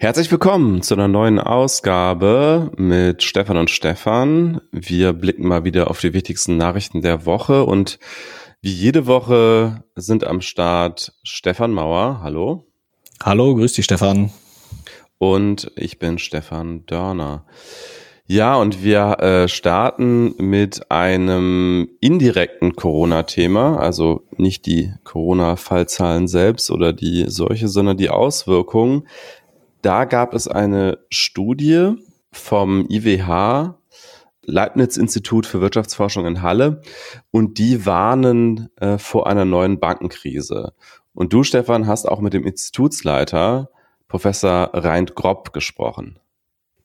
Herzlich willkommen zu einer neuen Ausgabe mit Stefan und Stefan. Wir blicken mal wieder auf die wichtigsten Nachrichten der Woche und wie jede Woche sind am Start Stefan Mauer. Hallo. Hallo, grüß dich Stefan. Und ich bin Stefan Dörner. Ja, und wir äh, starten mit einem indirekten Corona-Thema, also nicht die Corona-Fallzahlen selbst oder die Seuche, sondern die Auswirkungen da gab es eine Studie vom IWH, Leibniz-Institut für Wirtschaftsforschung in Halle, und die warnen äh, vor einer neuen Bankenkrise. Und du, Stefan, hast auch mit dem Institutsleiter, Professor Reint Grob, gesprochen.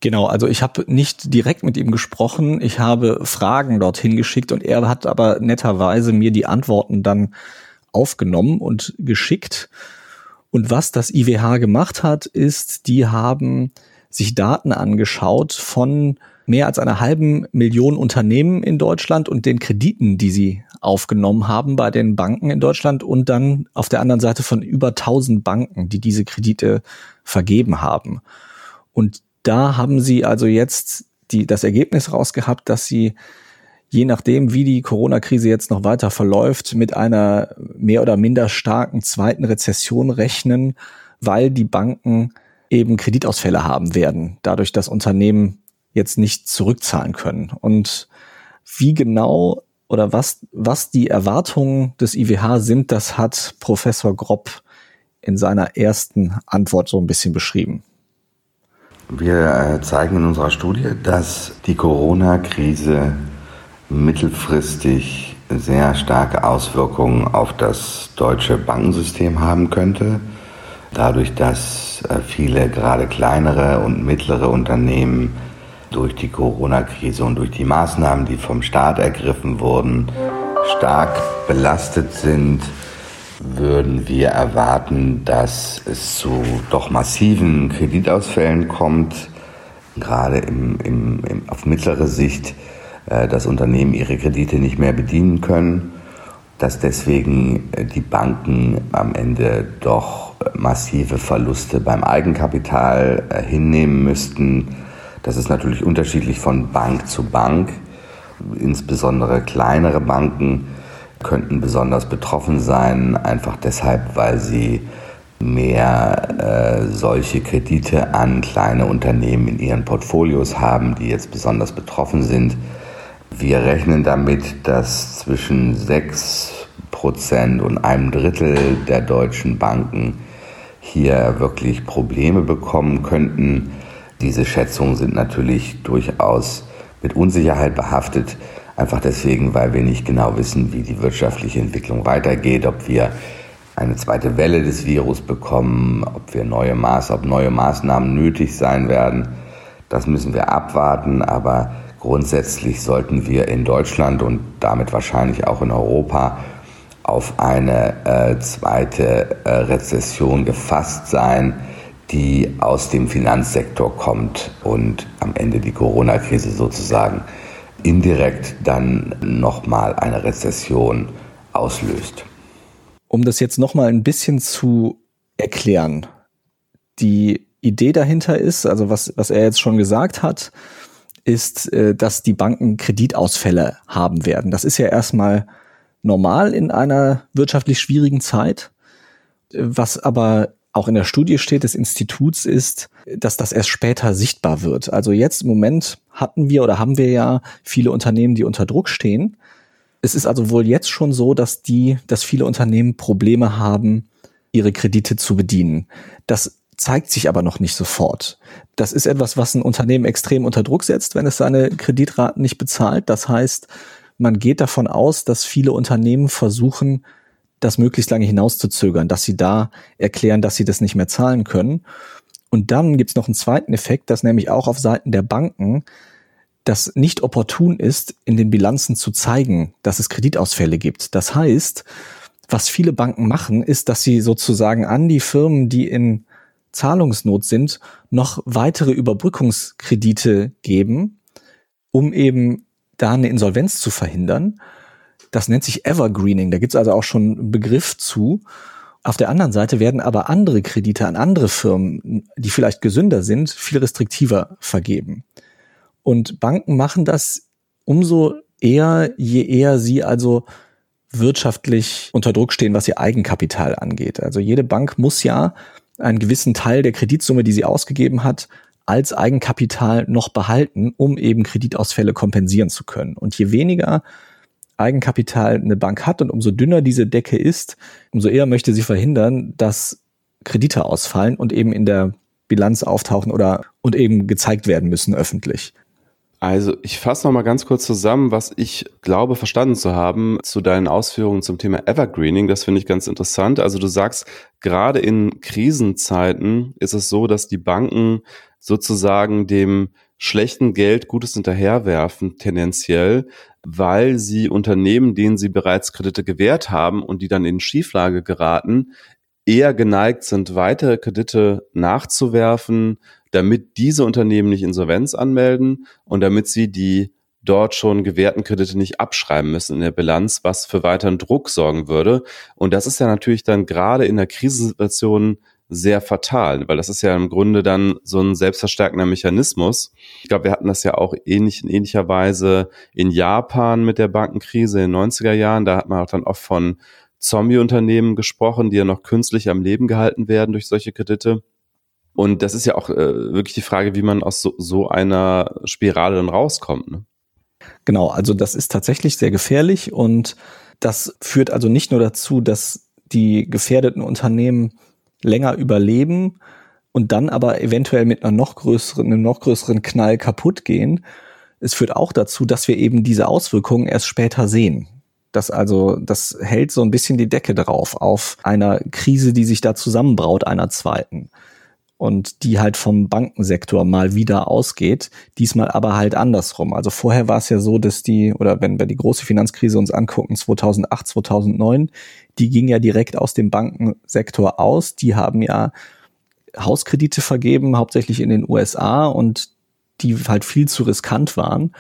Genau, also ich habe nicht direkt mit ihm gesprochen, ich habe Fragen dorthin geschickt und er hat aber netterweise mir die Antworten dann aufgenommen und geschickt. Und was das IWH gemacht hat, ist, die haben sich Daten angeschaut von mehr als einer halben Million Unternehmen in Deutschland und den Krediten, die sie aufgenommen haben bei den Banken in Deutschland und dann auf der anderen Seite von über 1000 Banken, die diese Kredite vergeben haben. Und da haben sie also jetzt die, das Ergebnis rausgehabt, dass sie je nachdem, wie die Corona-Krise jetzt noch weiter verläuft, mit einer mehr oder minder starken zweiten Rezession rechnen, weil die Banken eben Kreditausfälle haben werden, dadurch, dass Unternehmen jetzt nicht zurückzahlen können. Und wie genau oder was, was die Erwartungen des IWH sind, das hat Professor Grob in seiner ersten Antwort so ein bisschen beschrieben. Wir zeigen in unserer Studie, dass die Corona-Krise mittelfristig sehr starke Auswirkungen auf das deutsche Bankensystem haben könnte. Dadurch, dass äh, viele gerade kleinere und mittlere Unternehmen durch die Corona-Krise und durch die Maßnahmen, die vom Staat ergriffen wurden, stark belastet sind, würden wir erwarten, dass es zu doch massiven Kreditausfällen kommt, gerade im, im, im, auf mittlere Sicht dass Unternehmen ihre Kredite nicht mehr bedienen können, dass deswegen äh, die Banken am Ende doch massive Verluste beim Eigenkapital äh, hinnehmen müssten. Das ist natürlich unterschiedlich von Bank zu Bank. Insbesondere kleinere Banken könnten besonders betroffen sein, einfach deshalb, weil sie mehr äh, solche Kredite an kleine Unternehmen in ihren Portfolios haben, die jetzt besonders betroffen sind. Wir rechnen damit, dass zwischen 6 Prozent und einem Drittel der deutschen Banken hier wirklich Probleme bekommen könnten. Diese Schätzungen sind natürlich durchaus mit Unsicherheit behaftet, einfach deswegen, weil wir nicht genau wissen, wie die wirtschaftliche Entwicklung weitergeht, ob wir eine zweite Welle des Virus bekommen, ob wir neue Maß, ob neue Maßnahmen nötig sein werden. Das müssen wir abwarten, aber Grundsätzlich sollten wir in Deutschland und damit wahrscheinlich auch in Europa auf eine äh, zweite äh, Rezession gefasst sein, die aus dem Finanzsektor kommt und am Ende die Corona-Krise sozusagen indirekt dann nochmal eine Rezession auslöst. Um das jetzt nochmal ein bisschen zu erklären, die Idee dahinter ist, also was, was er jetzt schon gesagt hat, ist, äh, dass die Banken Kreditausfälle haben werden. Das ist ja erstmal normal in einer wirtschaftlich schwierigen Zeit. Was aber auch in der Studie steht des Instituts ist, dass das erst später sichtbar wird. Also jetzt im Moment hatten wir oder haben wir ja viele Unternehmen, die unter Druck stehen. Es ist also wohl jetzt schon so, dass die, dass viele Unternehmen Probleme haben, ihre Kredite zu bedienen. Das zeigt sich aber noch nicht sofort. Das ist etwas, was ein Unternehmen extrem unter Druck setzt, wenn es seine Kreditraten nicht bezahlt. Das heißt, man geht davon aus, dass viele Unternehmen versuchen, das möglichst lange hinauszuzögern, dass sie da erklären, dass sie das nicht mehr zahlen können. Und dann gibt es noch einen zweiten Effekt, dass nämlich auch auf Seiten der Banken das nicht opportun ist, in den Bilanzen zu zeigen, dass es Kreditausfälle gibt. Das heißt, was viele Banken machen, ist, dass sie sozusagen an die Firmen, die in Zahlungsnot sind, noch weitere Überbrückungskredite geben, um eben da eine Insolvenz zu verhindern. Das nennt sich Evergreening. Da gibt es also auch schon einen Begriff zu. Auf der anderen Seite werden aber andere Kredite an andere Firmen, die vielleicht gesünder sind, viel restriktiver vergeben. Und Banken machen das umso eher, je eher sie also wirtschaftlich unter Druck stehen, was ihr Eigenkapital angeht. Also jede Bank muss ja einen gewissen Teil der Kreditsumme, die sie ausgegeben hat, als Eigenkapital noch behalten, um eben Kreditausfälle kompensieren zu können. Und je weniger Eigenkapital eine Bank hat und umso dünner diese Decke ist, umso eher möchte sie verhindern, dass Kredite ausfallen und eben in der Bilanz auftauchen oder und eben gezeigt werden müssen öffentlich. Also ich fasse noch mal ganz kurz zusammen, was ich glaube verstanden zu haben zu deinen Ausführungen zum Thema Evergreening. Das finde ich ganz interessant. Also du sagst, gerade in Krisenzeiten ist es so, dass die Banken sozusagen dem schlechten Geld Gutes hinterherwerfen, tendenziell, weil sie Unternehmen, denen sie bereits Kredite gewährt haben und die dann in Schieflage geraten, eher geneigt sind, weitere Kredite nachzuwerfen, damit diese Unternehmen nicht Insolvenz anmelden und damit sie die dort schon gewährten Kredite nicht abschreiben müssen in der Bilanz, was für weiteren Druck sorgen würde. Und das ist ja natürlich dann gerade in der Krisensituation sehr fatal, weil das ist ja im Grunde dann so ein selbstverstärkender Mechanismus. Ich glaube, wir hatten das ja auch ähnlich, in ähnlicher Weise in Japan mit der Bankenkrise in den 90er Jahren. Da hat man auch dann oft von Zombie-Unternehmen gesprochen, die ja noch künstlich am Leben gehalten werden durch solche Kredite. Und das ist ja auch äh, wirklich die Frage, wie man aus so, so einer Spirale dann rauskommt. Ne? Genau, also das ist tatsächlich sehr gefährlich und das führt also nicht nur dazu, dass die gefährdeten Unternehmen länger überleben und dann aber eventuell mit einer noch größeren, einem noch größeren Knall kaputt gehen. Es führt auch dazu, dass wir eben diese Auswirkungen erst später sehen. Das also, das hält so ein bisschen die Decke drauf auf einer Krise, die sich da zusammenbraut, einer zweiten. Und die halt vom Bankensektor mal wieder ausgeht, diesmal aber halt andersrum. Also vorher war es ja so, dass die, oder wenn wir die große Finanzkrise uns angucken, 2008, 2009, die ging ja direkt aus dem Bankensektor aus. Die haben ja Hauskredite vergeben, hauptsächlich in den USA und die halt viel zu riskant waren.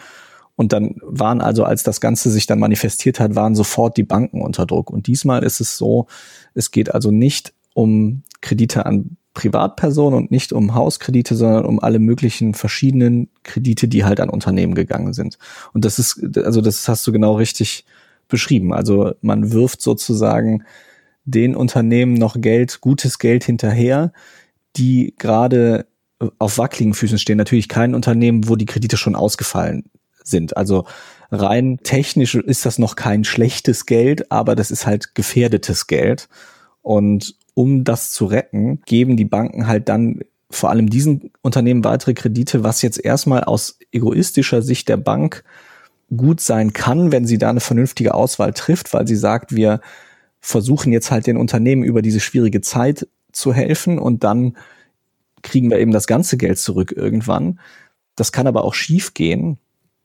Und dann waren also, als das Ganze sich dann manifestiert hat, waren sofort die Banken unter Druck. Und diesmal ist es so, es geht also nicht um Kredite an Privatpersonen und nicht um Hauskredite, sondern um alle möglichen verschiedenen Kredite, die halt an Unternehmen gegangen sind. Und das ist, also das hast du genau richtig beschrieben. Also man wirft sozusagen den Unternehmen noch Geld, gutes Geld hinterher, die gerade auf wackeligen Füßen stehen. Natürlich kein Unternehmen, wo die Kredite schon ausgefallen sind. Also rein technisch ist das noch kein schlechtes Geld, aber das ist halt gefährdetes Geld. Und um das zu retten, geben die Banken halt dann vor allem diesen Unternehmen weitere Kredite, was jetzt erstmal aus egoistischer Sicht der Bank gut sein kann, wenn sie da eine vernünftige Auswahl trifft, weil sie sagt, wir versuchen jetzt halt den Unternehmen über diese schwierige Zeit zu helfen und dann kriegen wir eben das ganze Geld zurück irgendwann. Das kann aber auch schief gehen.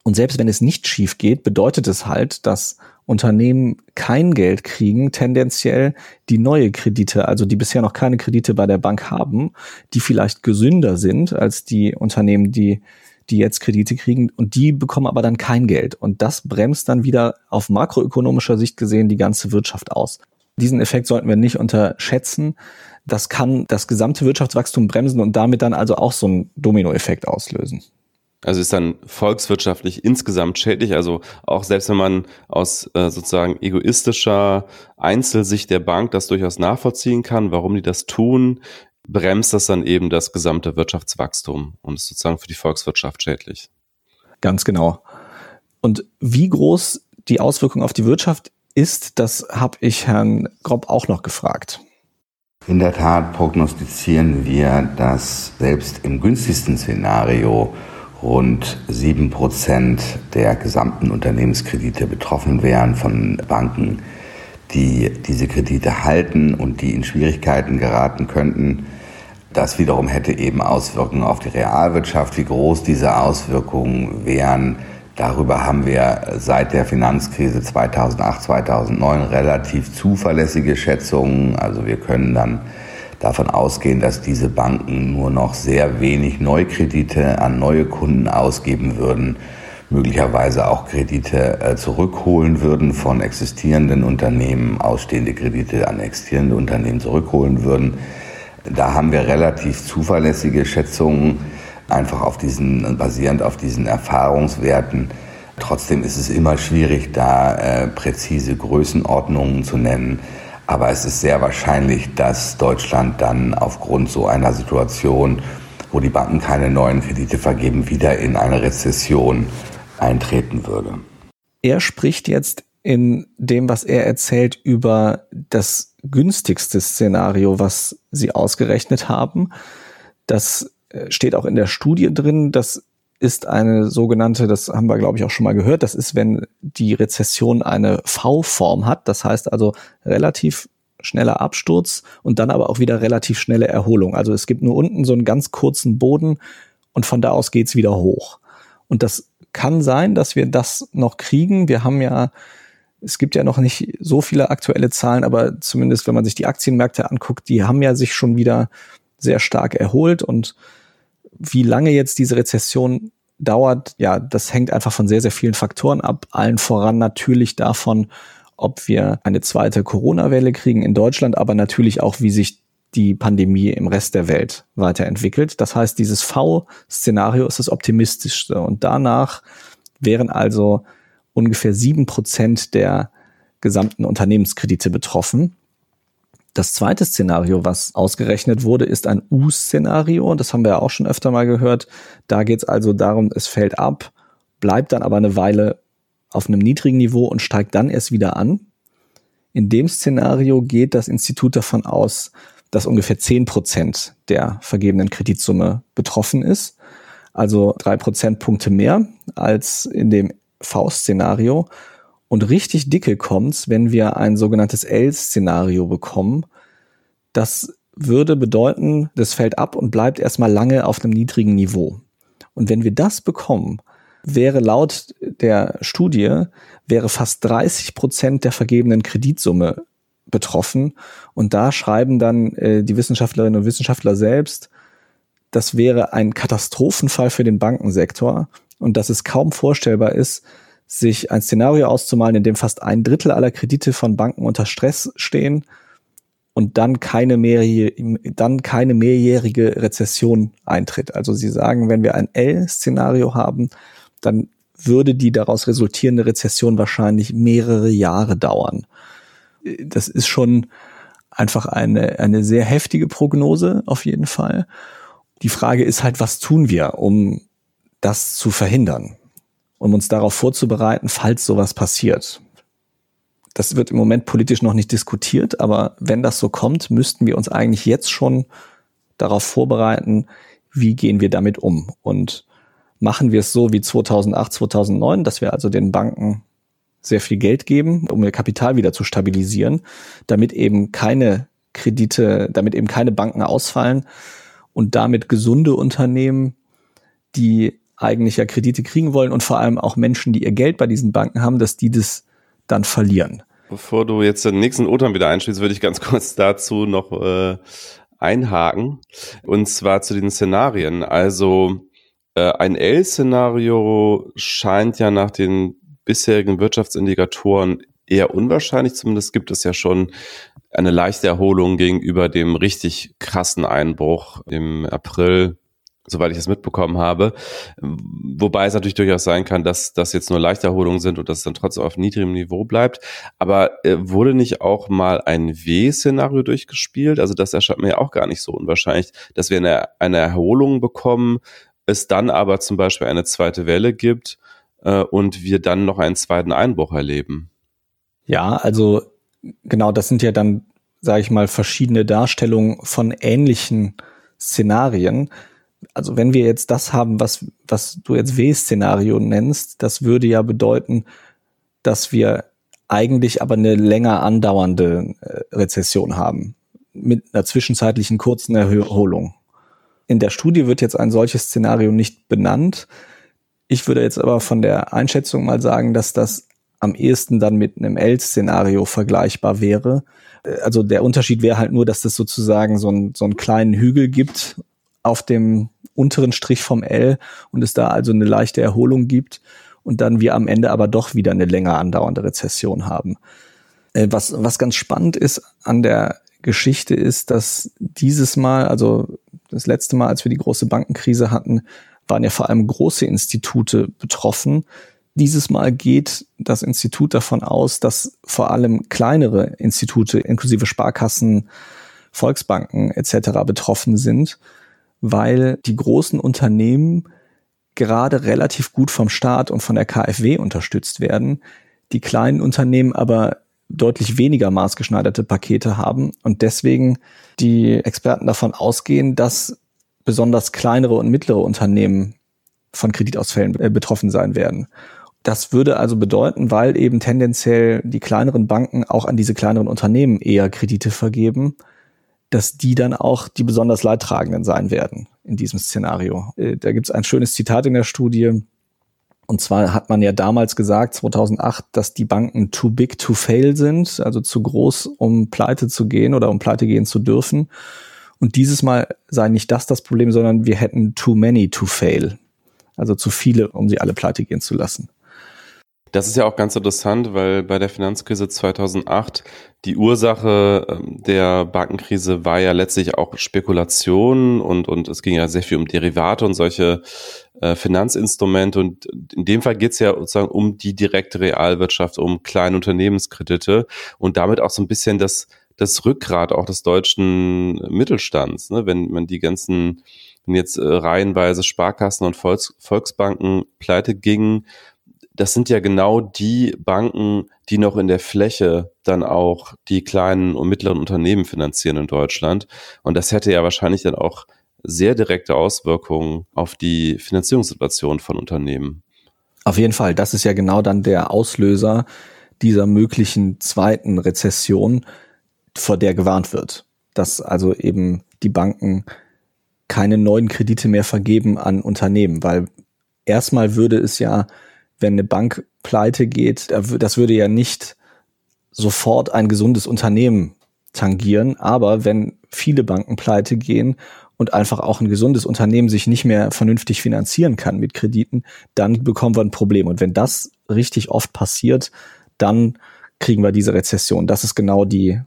Und selbst wenn es nicht schief geht, bedeutet es halt, dass Unternehmen kein Geld kriegen, tendenziell die neue Kredite, also die bisher noch keine Kredite bei der Bank haben, die vielleicht gesünder sind als die Unternehmen, die die jetzt Kredite kriegen und die bekommen aber dann kein Geld. Und das bremst dann wieder auf makroökonomischer Sicht gesehen die ganze Wirtschaft aus. Diesen Effekt sollten wir nicht unterschätzen. Das kann das gesamte Wirtschaftswachstum bremsen und damit dann also auch so einen Dominoeffekt auslösen. Also ist dann volkswirtschaftlich insgesamt schädlich. Also auch selbst wenn man aus äh, sozusagen egoistischer Einzelsicht der Bank das durchaus nachvollziehen kann, warum die das tun, bremst das dann eben das gesamte Wirtschaftswachstum und ist sozusagen für die Volkswirtschaft schädlich. Ganz genau. Und wie groß die Auswirkung auf die Wirtschaft ist, das habe ich Herrn Grob auch noch gefragt. In der Tat prognostizieren wir, dass selbst im günstigsten Szenario rund sieben Prozent der gesamten Unternehmenskredite betroffen wären von Banken, die diese Kredite halten und die in Schwierigkeiten geraten könnten. Das wiederum hätte eben Auswirkungen auf die Realwirtschaft. Wie groß diese Auswirkungen wären, darüber haben wir seit der Finanzkrise 2008, 2009 relativ zuverlässige Schätzungen. Also wir können dann davon ausgehen, dass diese Banken nur noch sehr wenig Neukredite an neue Kunden ausgeben würden. möglicherweise auch Kredite äh, zurückholen würden von existierenden Unternehmen, ausstehende Kredite an existierende Unternehmen zurückholen würden. Da haben wir relativ zuverlässige Schätzungen, einfach auf diesen, basierend auf diesen Erfahrungswerten. Trotzdem ist es immer schwierig, da äh, präzise Größenordnungen zu nennen. Aber es ist sehr wahrscheinlich, dass Deutschland dann aufgrund so einer Situation, wo die Banken keine neuen Kredite vergeben, wieder in eine Rezession eintreten würde. Er spricht jetzt in dem, was er erzählt, über das günstigste Szenario, was sie ausgerechnet haben. Das äh, steht auch in der Studie drin. Das ist eine sogenannte, das haben wir, glaube ich, auch schon mal gehört, das ist, wenn die Rezession eine V-Form hat, das heißt also relativ schneller Absturz und dann aber auch wieder relativ schnelle Erholung. Also es gibt nur unten so einen ganz kurzen Boden und von da aus geht's wieder hoch. Und das kann sein, dass wir das noch kriegen. Wir haben ja, es gibt ja noch nicht so viele aktuelle Zahlen, aber zumindest wenn man sich die Aktienmärkte anguckt, die haben ja sich schon wieder sehr stark erholt und wie lange jetzt diese Rezession dauert, ja, das hängt einfach von sehr, sehr vielen Faktoren ab. Allen voran natürlich davon, ob wir eine zweite Corona-Welle kriegen in Deutschland, aber natürlich auch, wie sich die Pandemie im Rest der Welt weiterentwickelt. Das heißt, dieses V-Szenario ist das optimistischste und danach wären also ungefähr sieben Prozent der gesamten Unternehmenskredite betroffen. Das zweite Szenario, was ausgerechnet wurde, ist ein U-Szenario. Das haben wir ja auch schon öfter mal gehört. Da geht es also darum, es fällt ab, bleibt dann aber eine Weile auf einem niedrigen Niveau und steigt dann erst wieder an. In dem Szenario geht das Institut davon aus, dass ungefähr zehn Prozent der vergebenen Kreditsumme betroffen ist. Also drei Prozentpunkte mehr als in dem V-Szenario. Und richtig dicke kommt's, wenn wir ein sogenanntes L-Szenario bekommen. Das würde bedeuten, das fällt ab und bleibt erstmal lange auf einem niedrigen Niveau. Und wenn wir das bekommen, wäre laut der Studie, wäre fast 30 Prozent der vergebenen Kreditsumme betroffen. Und da schreiben dann äh, die Wissenschaftlerinnen und Wissenschaftler selbst, das wäre ein Katastrophenfall für den Bankensektor und dass es kaum vorstellbar ist, sich ein Szenario auszumalen, in dem fast ein Drittel aller Kredite von Banken unter Stress stehen und dann keine, mehrjährige, dann keine mehrjährige Rezession eintritt. Also sie sagen, wenn wir ein L-Szenario haben, dann würde die daraus resultierende Rezession wahrscheinlich mehrere Jahre dauern. Das ist schon einfach eine, eine sehr heftige Prognose auf jeden Fall. Die Frage ist halt, was tun wir, um das zu verhindern? Um uns darauf vorzubereiten, falls sowas passiert. Das wird im Moment politisch noch nicht diskutiert, aber wenn das so kommt, müssten wir uns eigentlich jetzt schon darauf vorbereiten, wie gehen wir damit um und machen wir es so wie 2008, 2009, dass wir also den Banken sehr viel Geld geben, um ihr Kapital wieder zu stabilisieren, damit eben keine Kredite, damit eben keine Banken ausfallen und damit gesunde Unternehmen, die eigentlich ja Kredite kriegen wollen und vor allem auch Menschen, die ihr Geld bei diesen Banken haben, dass die das dann verlieren. Bevor du jetzt den nächsten Otam wieder einschließt, würde ich ganz kurz dazu noch äh, einhaken. Und zwar zu den Szenarien. Also äh, ein L-Szenario scheint ja nach den bisherigen Wirtschaftsindikatoren eher unwahrscheinlich. Zumindest gibt es ja schon eine leichte Erholung gegenüber dem richtig krassen Einbruch im April soweit ich das mitbekommen habe. Wobei es natürlich durchaus sein kann, dass das jetzt nur leichte Erholungen sind und dass es dann trotzdem auf niedrigem Niveau bleibt. Aber äh, wurde nicht auch mal ein W-Szenario durchgespielt? Also das erscheint mir ja auch gar nicht so unwahrscheinlich, dass wir eine, eine Erholung bekommen, es dann aber zum Beispiel eine zweite Welle gibt äh, und wir dann noch einen zweiten Einbruch erleben. Ja, also genau, das sind ja dann, sage ich mal, verschiedene Darstellungen von ähnlichen Szenarien also wenn wir jetzt das haben, was, was du jetzt W-Szenario nennst, das würde ja bedeuten, dass wir eigentlich aber eine länger andauernde äh, Rezession haben mit einer zwischenzeitlichen kurzen Erholung. In der Studie wird jetzt ein solches Szenario nicht benannt. Ich würde jetzt aber von der Einschätzung mal sagen, dass das am ehesten dann mit einem L-Szenario vergleichbar wäre. Äh, also der Unterschied wäre halt nur, dass das sozusagen so, ein, so einen kleinen Hügel gibt auf dem unteren Strich vom L und es da also eine leichte Erholung gibt. und dann wir am Ende aber doch wieder eine länger andauernde Rezession haben. Äh, was, was ganz spannend ist an der Geschichte ist, dass dieses Mal, also das letzte Mal, als wir die große Bankenkrise hatten, waren ja vor allem große Institute betroffen. Dieses Mal geht das Institut davon aus, dass vor allem kleinere Institute inklusive Sparkassen, Volksbanken etc. betroffen sind, weil die großen Unternehmen gerade relativ gut vom Staat und von der KfW unterstützt werden, die kleinen Unternehmen aber deutlich weniger maßgeschneiderte Pakete haben und deswegen die Experten davon ausgehen, dass besonders kleinere und mittlere Unternehmen von Kreditausfällen äh, betroffen sein werden. Das würde also bedeuten, weil eben tendenziell die kleineren Banken auch an diese kleineren Unternehmen eher Kredite vergeben, dass die dann auch die besonders Leidtragenden sein werden in diesem Szenario. Äh, da gibt es ein schönes Zitat in der Studie. Und zwar hat man ja damals gesagt, 2008, dass die Banken too big to fail sind, also zu groß, um pleite zu gehen oder um pleite gehen zu dürfen. Und dieses Mal sei nicht das das Problem, sondern wir hätten too many to fail. Also zu viele, um sie alle pleite gehen zu lassen. Das ist ja auch ganz interessant, weil bei der Finanzkrise 2008 die Ursache ähm, der Bankenkrise war ja letztlich auch Spekulation und, und es ging ja sehr viel um Derivate und solche äh, Finanzinstrumente. Und in dem Fall geht es ja sozusagen um die direkte Realwirtschaft, um kleine Unternehmenskredite und damit auch so ein bisschen das, das Rückgrat auch des deutschen Mittelstands. Ne? Wenn man die ganzen, wenn jetzt äh, reihenweise Sparkassen und Volks, Volksbanken pleite gingen, das sind ja genau die Banken, die noch in der Fläche dann auch die kleinen und mittleren Unternehmen finanzieren in Deutschland. Und das hätte ja wahrscheinlich dann auch sehr direkte Auswirkungen auf die Finanzierungssituation von Unternehmen. Auf jeden Fall, das ist ja genau dann der Auslöser dieser möglichen zweiten Rezession, vor der gewarnt wird. Dass also eben die Banken keine neuen Kredite mehr vergeben an Unternehmen, weil erstmal würde es ja wenn eine Bank pleite geht, das würde ja nicht sofort ein gesundes Unternehmen tangieren, aber wenn viele Banken pleite gehen und einfach auch ein gesundes Unternehmen sich nicht mehr vernünftig finanzieren kann mit Krediten, dann bekommen wir ein Problem. Und wenn das richtig oft passiert, dann kriegen wir diese Rezession. Das ist genau die,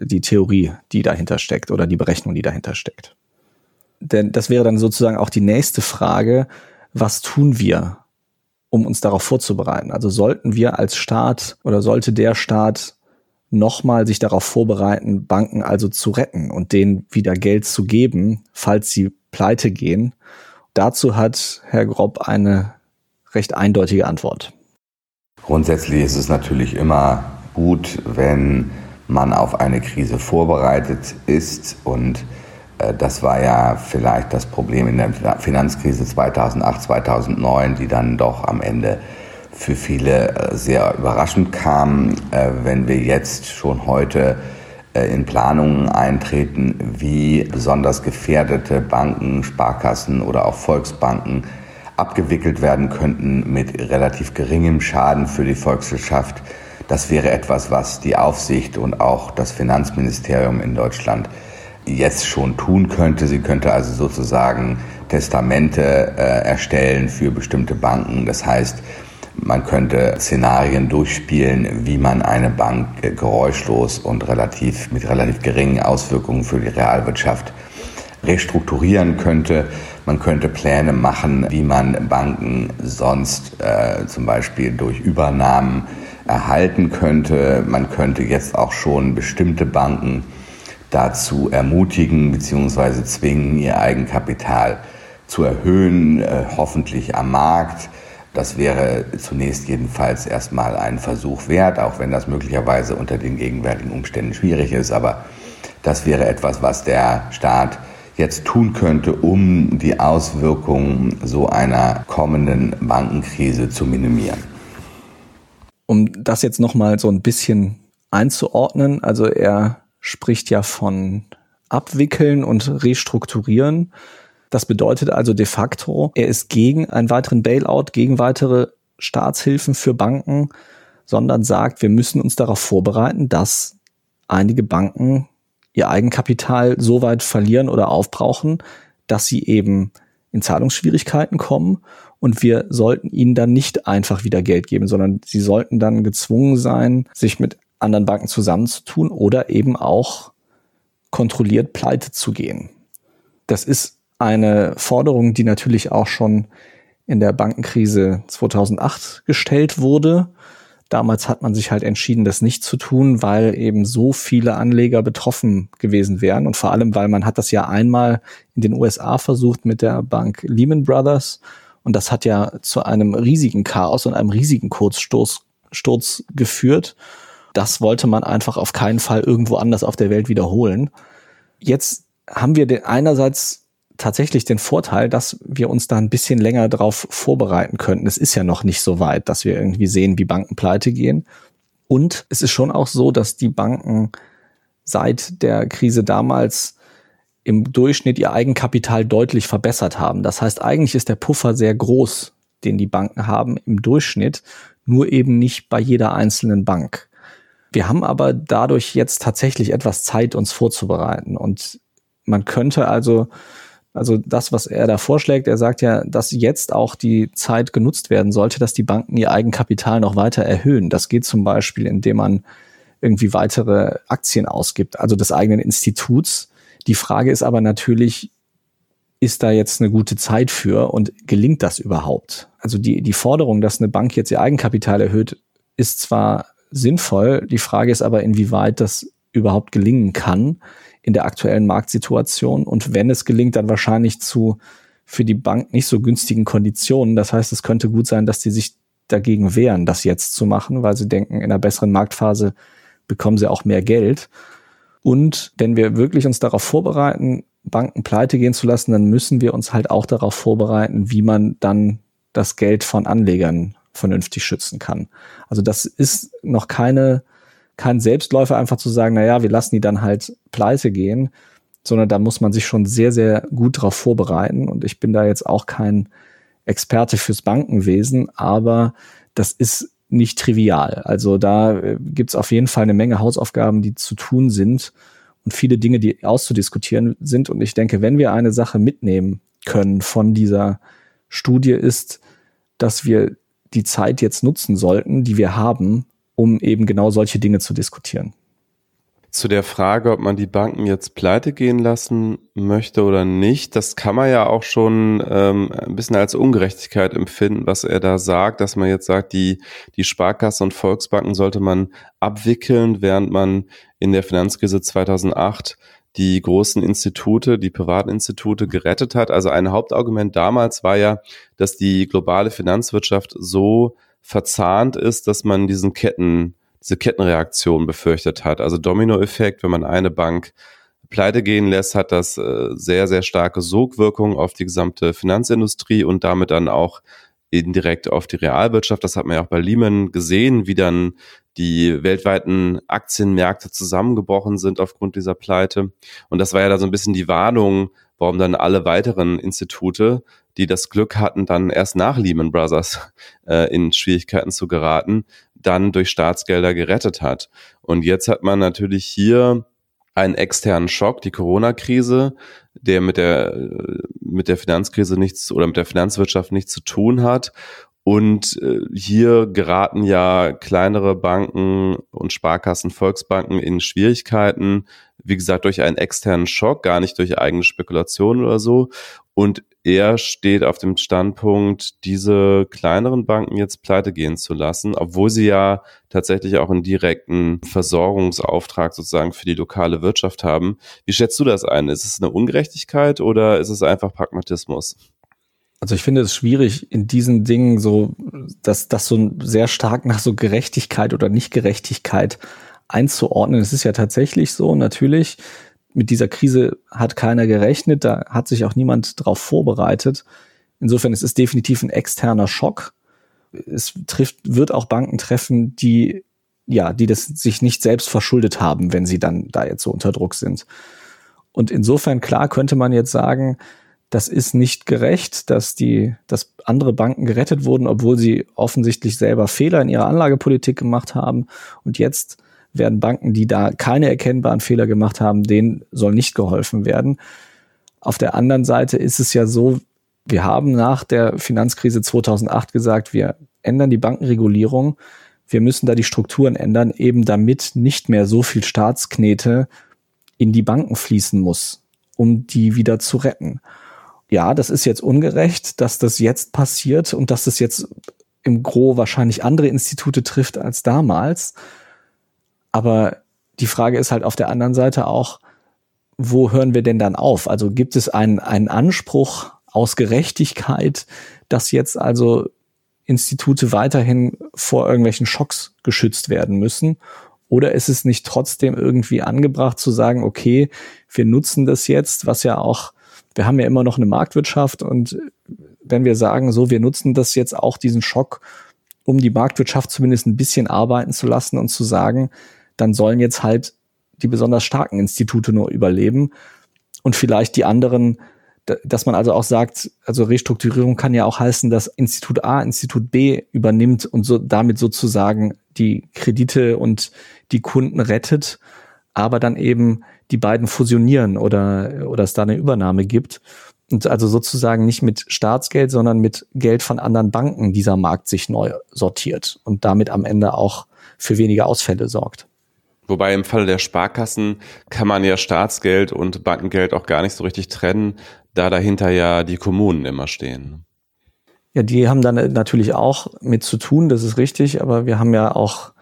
die Theorie, die dahinter steckt oder die Berechnung, die dahinter steckt. Denn das wäre dann sozusagen auch die nächste Frage, was tun wir, um uns darauf vorzubereiten. Also sollten wir als Staat oder sollte der Staat nochmal sich darauf vorbereiten, Banken also zu retten und denen wieder Geld zu geben, falls sie pleite gehen. Dazu hat Herr Grob eine recht eindeutige Antwort. Grundsätzlich ist es natürlich immer gut, wenn man auf eine Krise vorbereitet ist und das war ja vielleicht das Problem in der Finanzkrise 2008, 2009, die dann doch am Ende für viele äh, sehr überraschend kam. Äh, wenn wir jetzt schon heute in Planungen eintreten, wie besonders gefährdete Banken, Sparkassen oder auch Volksbanken abgewickelt werden könnten mit relativ geringem Schaden für die Volkswirtschaft, das wäre etwas, was die Aufsicht und auch das Finanzministerium in Deutschland jetzt schon tun könnte. Sie könnte also sozusagen Testamente äh, erstellen für bestimmte Banken. Das heißt, man könnte Szenarien durchspielen, wie man eine Bank äh, geräuschlos und relativ mit relativ geringen Auswirkungen für die Realwirtschaft restrukturieren könnte. Man könnte Pläne machen, wie man Banken sonst äh, zum Beispiel durch Übernahmen erhalten könnte. Man könnte jetzt auch schon bestimmte Banken dazu ermutigen bzw. zwingen, ihr Eigenkapital zu erhöhen, äh, hoffentlich am Markt. Das wäre zunächst jedenfalls erstmal ein Versuch wert, auch wenn das möglicherweise unter den gegenwärtigen Umständen schwierig ist. Aber das wäre etwas, was der Staat jetzt tun könnte, um die Auswirkungen so einer kommenden Bankenkrise zu minimieren. Um das jetzt nochmal so ein bisschen einzuordnen, also er spricht ja von abwickeln und restrukturieren. Das bedeutet also de facto, er ist gegen einen weiteren Bailout, gegen weitere Staatshilfen für Banken, sondern sagt, wir müssen uns darauf vorbereiten, dass einige Banken ihr Eigenkapital so weit verlieren oder aufbrauchen, dass sie eben in Zahlungsschwierigkeiten kommen und wir sollten ihnen dann nicht einfach wieder Geld geben, sondern sie sollten dann gezwungen sein, sich mit anderen Banken zusammenzutun oder eben auch kontrolliert pleite zu gehen. Das ist eine Forderung, die natürlich auch schon in der Bankenkrise 2008 gestellt wurde. Damals hat man sich halt entschieden, das nicht zu tun, weil eben so viele Anleger betroffen gewesen wären und vor allem, weil man hat das ja einmal in den USA versucht mit der Bank Lehman Brothers und das hat ja zu einem riesigen Chaos und einem riesigen Kurzstoß Sturz geführt. Das wollte man einfach auf keinen Fall irgendwo anders auf der Welt wiederholen. Jetzt haben wir einerseits tatsächlich den Vorteil, dass wir uns da ein bisschen länger drauf vorbereiten könnten. Es ist ja noch nicht so weit, dass wir irgendwie sehen, wie Banken pleite gehen. Und es ist schon auch so, dass die Banken seit der Krise damals im Durchschnitt ihr Eigenkapital deutlich verbessert haben. Das heißt, eigentlich ist der Puffer sehr groß, den die Banken haben im Durchschnitt, nur eben nicht bei jeder einzelnen Bank. Wir haben aber dadurch jetzt tatsächlich etwas Zeit, uns vorzubereiten. Und man könnte also also das, was er da vorschlägt, er sagt ja, dass jetzt auch die Zeit genutzt werden sollte, dass die Banken ihr Eigenkapital noch weiter erhöhen. Das geht zum Beispiel, indem man irgendwie weitere Aktien ausgibt, also des eigenen Instituts. Die Frage ist aber natürlich, ist da jetzt eine gute Zeit für und gelingt das überhaupt? Also die, die Forderung, dass eine Bank jetzt ihr Eigenkapital erhöht, ist zwar sinnvoll, die Frage ist aber, inwieweit das überhaupt gelingen kann in der aktuellen Marktsituation und wenn es gelingt, dann wahrscheinlich zu für die Bank nicht so günstigen Konditionen. Das heißt, es könnte gut sein, dass die sich dagegen wehren, das jetzt zu machen, weil sie denken, in einer besseren Marktphase bekommen sie auch mehr Geld. Und wenn wir wirklich uns darauf vorbereiten, Banken pleite gehen zu lassen, dann müssen wir uns halt auch darauf vorbereiten, wie man dann das Geld von Anlegern vernünftig schützen kann. Also das ist noch keine kein Selbstläufer einfach zu sagen, na ja, wir lassen die dann halt pleite gehen, sondern da muss man sich schon sehr, sehr gut darauf vorbereiten. Und ich bin da jetzt auch kein Experte fürs Bankenwesen, aber das ist nicht trivial. Also da äh, gibt's auf jeden Fall eine Menge Hausaufgaben, die zu tun sind und viele Dinge, die auszudiskutieren sind. Und ich denke, wenn wir eine Sache mitnehmen können von dieser Studie, ist, dass wir die Zeit jetzt nutzen sollten, die wir haben, um eben genau solche Dinge zu diskutieren. Zu der Frage, ob man die Banken jetzt pleite gehen lassen möchte oder nicht, das kann man ja auch schon ähm, ein bisschen als Ungerechtigkeit empfinden, was er da sagt, dass man jetzt sagt, die, die Sparkasse und Volksbanken sollte man abwickeln, während man in der Finanzkrise 2008 die großen Institute, die privaten Institute gerettet hat. Also ein Hauptargument damals war ja, dass die globale Finanzwirtschaft so verzahnt ist, dass man diesen Ketten, diese Kettenreaktion befürchtet hat. Also Dominoeffekt, wenn man eine Bank pleite gehen lässt, hat das äh, sehr, sehr starke Sogwirkung auf die gesamte Finanzindustrie und damit dann auch indirekt auf die Realwirtschaft. Das hat man ja auch bei Lehman gesehen, wie dann die weltweiten Aktienmärkte zusammengebrochen sind aufgrund dieser Pleite. Und das war ja da so ein bisschen die Warnung, warum dann alle weiteren Institute die das Glück hatten, dann erst nach Lehman Brothers äh, in Schwierigkeiten zu geraten, dann durch Staatsgelder gerettet hat. Und jetzt hat man natürlich hier einen externen Schock, die Corona-Krise, der mit der, mit der Finanzkrise nichts oder mit der Finanzwirtschaft nichts zu tun hat. Und äh, hier geraten ja kleinere Banken und Sparkassen, Volksbanken in Schwierigkeiten, wie gesagt, durch einen externen Schock, gar nicht durch eigene Spekulation oder so. Und er steht auf dem Standpunkt, diese kleineren Banken jetzt pleite gehen zu lassen, obwohl sie ja tatsächlich auch einen direkten Versorgungsauftrag sozusagen für die lokale Wirtschaft haben. Wie schätzt du das ein? Ist es eine Ungerechtigkeit oder ist es einfach Pragmatismus? Also ich finde es schwierig in diesen Dingen so, dass das so sehr stark nach so Gerechtigkeit oder Nichtgerechtigkeit einzuordnen. Es ist ja tatsächlich so, natürlich, mit dieser Krise hat keiner gerechnet, da hat sich auch niemand drauf vorbereitet. Insofern es ist definitiv ein externer Schock. Es trifft, wird auch Banken treffen, die ja, die das sich nicht selbst verschuldet haben, wenn sie dann da jetzt so unter Druck sind. Und insofern klar könnte man jetzt sagen, das ist nicht gerecht, dass die, dass andere Banken gerettet wurden, obwohl sie offensichtlich selber Fehler in ihrer Anlagepolitik gemacht haben. Und jetzt werden Banken, die da keine erkennbaren Fehler gemacht haben, denen soll nicht geholfen werden. Auf der anderen Seite ist es ja so, wir haben nach der Finanzkrise 2008 gesagt, wir ändern die Bankenregulierung. Wir müssen da die Strukturen ändern, eben damit nicht mehr so viel Staatsknete in die Banken fließen muss, um die wieder zu retten. Ja, das ist jetzt ungerecht, dass das jetzt passiert und dass das jetzt im Gro wahrscheinlich andere Institute trifft als damals. Aber die Frage ist halt auf der anderen Seite auch, wo hören wir denn dann auf? Also gibt es einen, einen Anspruch aus Gerechtigkeit, dass jetzt also Institute weiterhin vor irgendwelchen Schocks geschützt werden müssen? Oder ist es nicht trotzdem irgendwie angebracht zu sagen, okay, wir nutzen das jetzt, was ja auch, wir haben ja immer noch eine Marktwirtschaft und wenn wir sagen, so, wir nutzen das jetzt auch diesen Schock, um die Marktwirtschaft zumindest ein bisschen arbeiten zu lassen und zu sagen, dann sollen jetzt halt die besonders starken Institute nur überleben und vielleicht die anderen, dass man also auch sagt, also Restrukturierung kann ja auch heißen, dass Institut A Institut B übernimmt und so damit sozusagen die Kredite und die Kunden rettet, aber dann eben die beiden fusionieren oder, oder es da eine Übernahme gibt. Und also sozusagen nicht mit Staatsgeld, sondern mit Geld von anderen Banken dieser Markt sich neu sortiert und damit am Ende auch für weniger Ausfälle sorgt. Wobei im Falle der Sparkassen kann man ja Staatsgeld und Bankengeld auch gar nicht so richtig trennen, da dahinter ja die Kommunen immer stehen. Ja, die haben dann natürlich auch mit zu tun, das ist richtig, aber wir haben ja auch,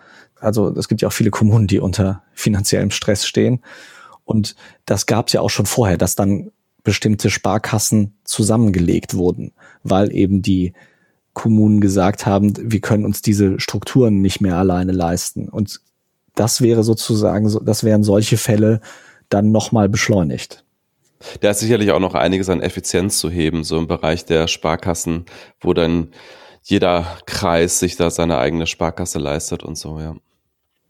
also es gibt ja auch viele Kommunen, die unter finanziellem Stress stehen. Und das gab es ja auch schon vorher, dass dann bestimmte Sparkassen zusammengelegt wurden, weil eben die Kommunen gesagt haben, wir können uns diese Strukturen nicht mehr alleine leisten. Und das wäre sozusagen, das wären solche Fälle dann nochmal beschleunigt. Da ist sicherlich auch noch einiges an Effizienz zu heben, so im Bereich der Sparkassen, wo dann jeder Kreis sich da seine eigene Sparkasse leistet und so, ja.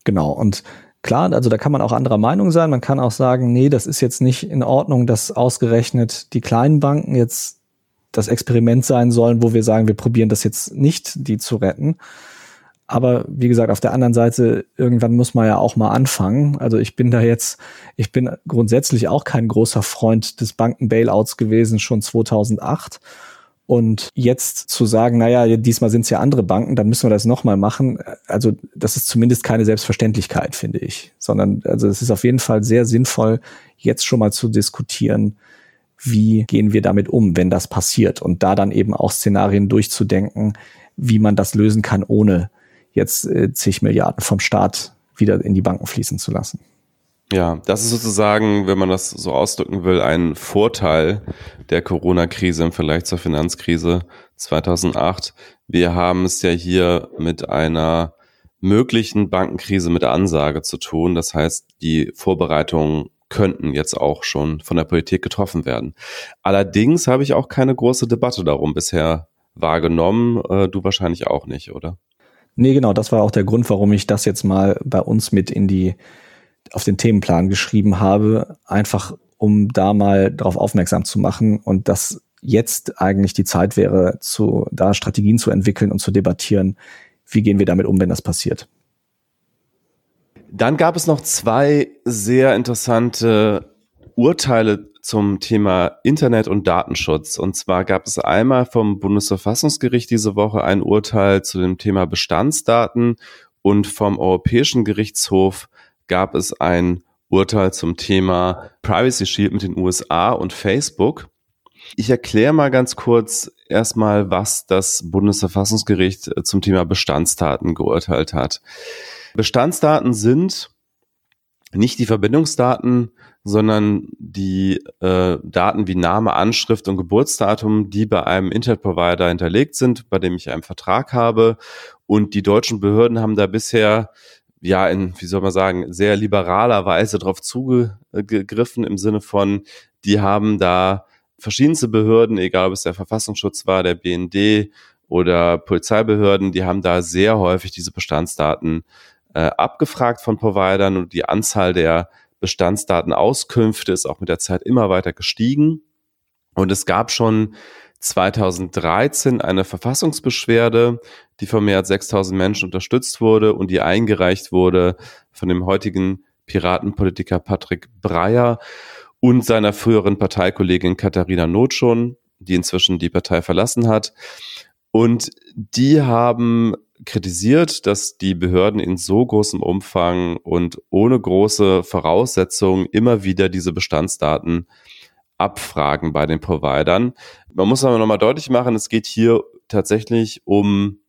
Genau. Und klar, also da kann man auch anderer Meinung sein. Man kann auch sagen, nee, das ist jetzt nicht in Ordnung, dass ausgerechnet die kleinen Banken jetzt das Experiment sein sollen, wo wir sagen, wir probieren das jetzt nicht, die zu retten. Aber wie gesagt, auf der anderen Seite, irgendwann muss man ja auch mal anfangen. Also ich bin da jetzt, ich bin grundsätzlich auch kein großer Freund des Banken-Bailouts gewesen, schon 2008. Und jetzt zu sagen, naja, diesmal sind es ja andere Banken, dann müssen wir das nochmal machen. Also das ist zumindest keine Selbstverständlichkeit, finde ich. Sondern also es ist auf jeden Fall sehr sinnvoll, jetzt schon mal zu diskutieren, wie gehen wir damit um, wenn das passiert. Und da dann eben auch Szenarien durchzudenken, wie man das lösen kann, ohne jetzt äh, zig Milliarden vom Staat wieder in die Banken fließen zu lassen. Ja, das ist sozusagen, wenn man das so ausdrücken will, ein Vorteil der Corona-Krise im Vergleich zur Finanzkrise 2008. Wir haben es ja hier mit einer möglichen Bankenkrise mit Ansage zu tun. Das heißt, die Vorbereitungen könnten jetzt auch schon von der Politik getroffen werden. Allerdings habe ich auch keine große Debatte darum bisher wahrgenommen. Äh, du wahrscheinlich auch nicht, oder? Nee, genau, das war auch der Grund, warum ich das jetzt mal bei uns mit in die, auf den Themenplan geschrieben habe, einfach um da mal darauf aufmerksam zu machen und dass jetzt eigentlich die Zeit wäre, zu, da Strategien zu entwickeln und zu debattieren, wie gehen wir damit um, wenn das passiert. Dann gab es noch zwei sehr interessante Urteile zum Thema Internet und Datenschutz. Und zwar gab es einmal vom Bundesverfassungsgericht diese Woche ein Urteil zu dem Thema Bestandsdaten und vom Europäischen Gerichtshof gab es ein Urteil zum Thema Privacy Shield mit den USA und Facebook. Ich erkläre mal ganz kurz erstmal, was das Bundesverfassungsgericht zum Thema Bestandsdaten geurteilt hat. Bestandsdaten sind nicht die Verbindungsdaten, sondern die äh, Daten wie Name, Anschrift und Geburtsdatum, die bei einem Internetprovider hinterlegt sind, bei dem ich einen Vertrag habe. Und die deutschen Behörden haben da bisher ja in, wie soll man sagen, sehr liberaler Weise darauf zugegriffen im Sinne von, die haben da verschiedenste Behörden, egal ob es der Verfassungsschutz war, der BND oder Polizeibehörden, die haben da sehr häufig diese Bestandsdaten äh, abgefragt von Providern und die Anzahl der Bestandsdatenauskünfte ist auch mit der Zeit immer weiter gestiegen. Und es gab schon 2013 eine Verfassungsbeschwerde, die von mehr als 6000 Menschen unterstützt wurde und die eingereicht wurde von dem heutigen Piratenpolitiker Patrick Breyer und seiner früheren Parteikollegin Katharina Notschon. die inzwischen die Partei verlassen hat. Und die haben kritisiert, dass die Behörden in so großem Umfang und ohne große Voraussetzungen immer wieder diese Bestandsdaten abfragen bei den Providern. Man muss aber nochmal deutlich machen, es geht hier tatsächlich um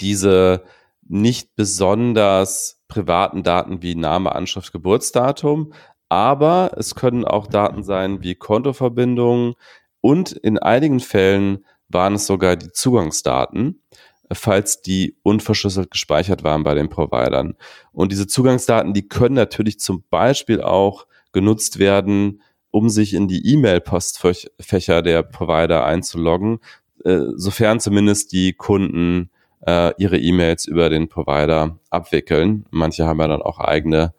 diese nicht besonders privaten Daten wie Name, Anschrift, Geburtsdatum, aber es können auch Daten sein wie Kontoverbindungen und in einigen Fällen waren es sogar die Zugangsdaten, falls die unverschlüsselt gespeichert waren bei den Providern. Und diese Zugangsdaten, die können natürlich zum Beispiel auch genutzt werden, um sich in die E-Mail-Postfächer der Provider einzuloggen, äh, sofern zumindest die Kunden äh, ihre E-Mails über den Provider abwickeln. Manche haben ja dann auch eigene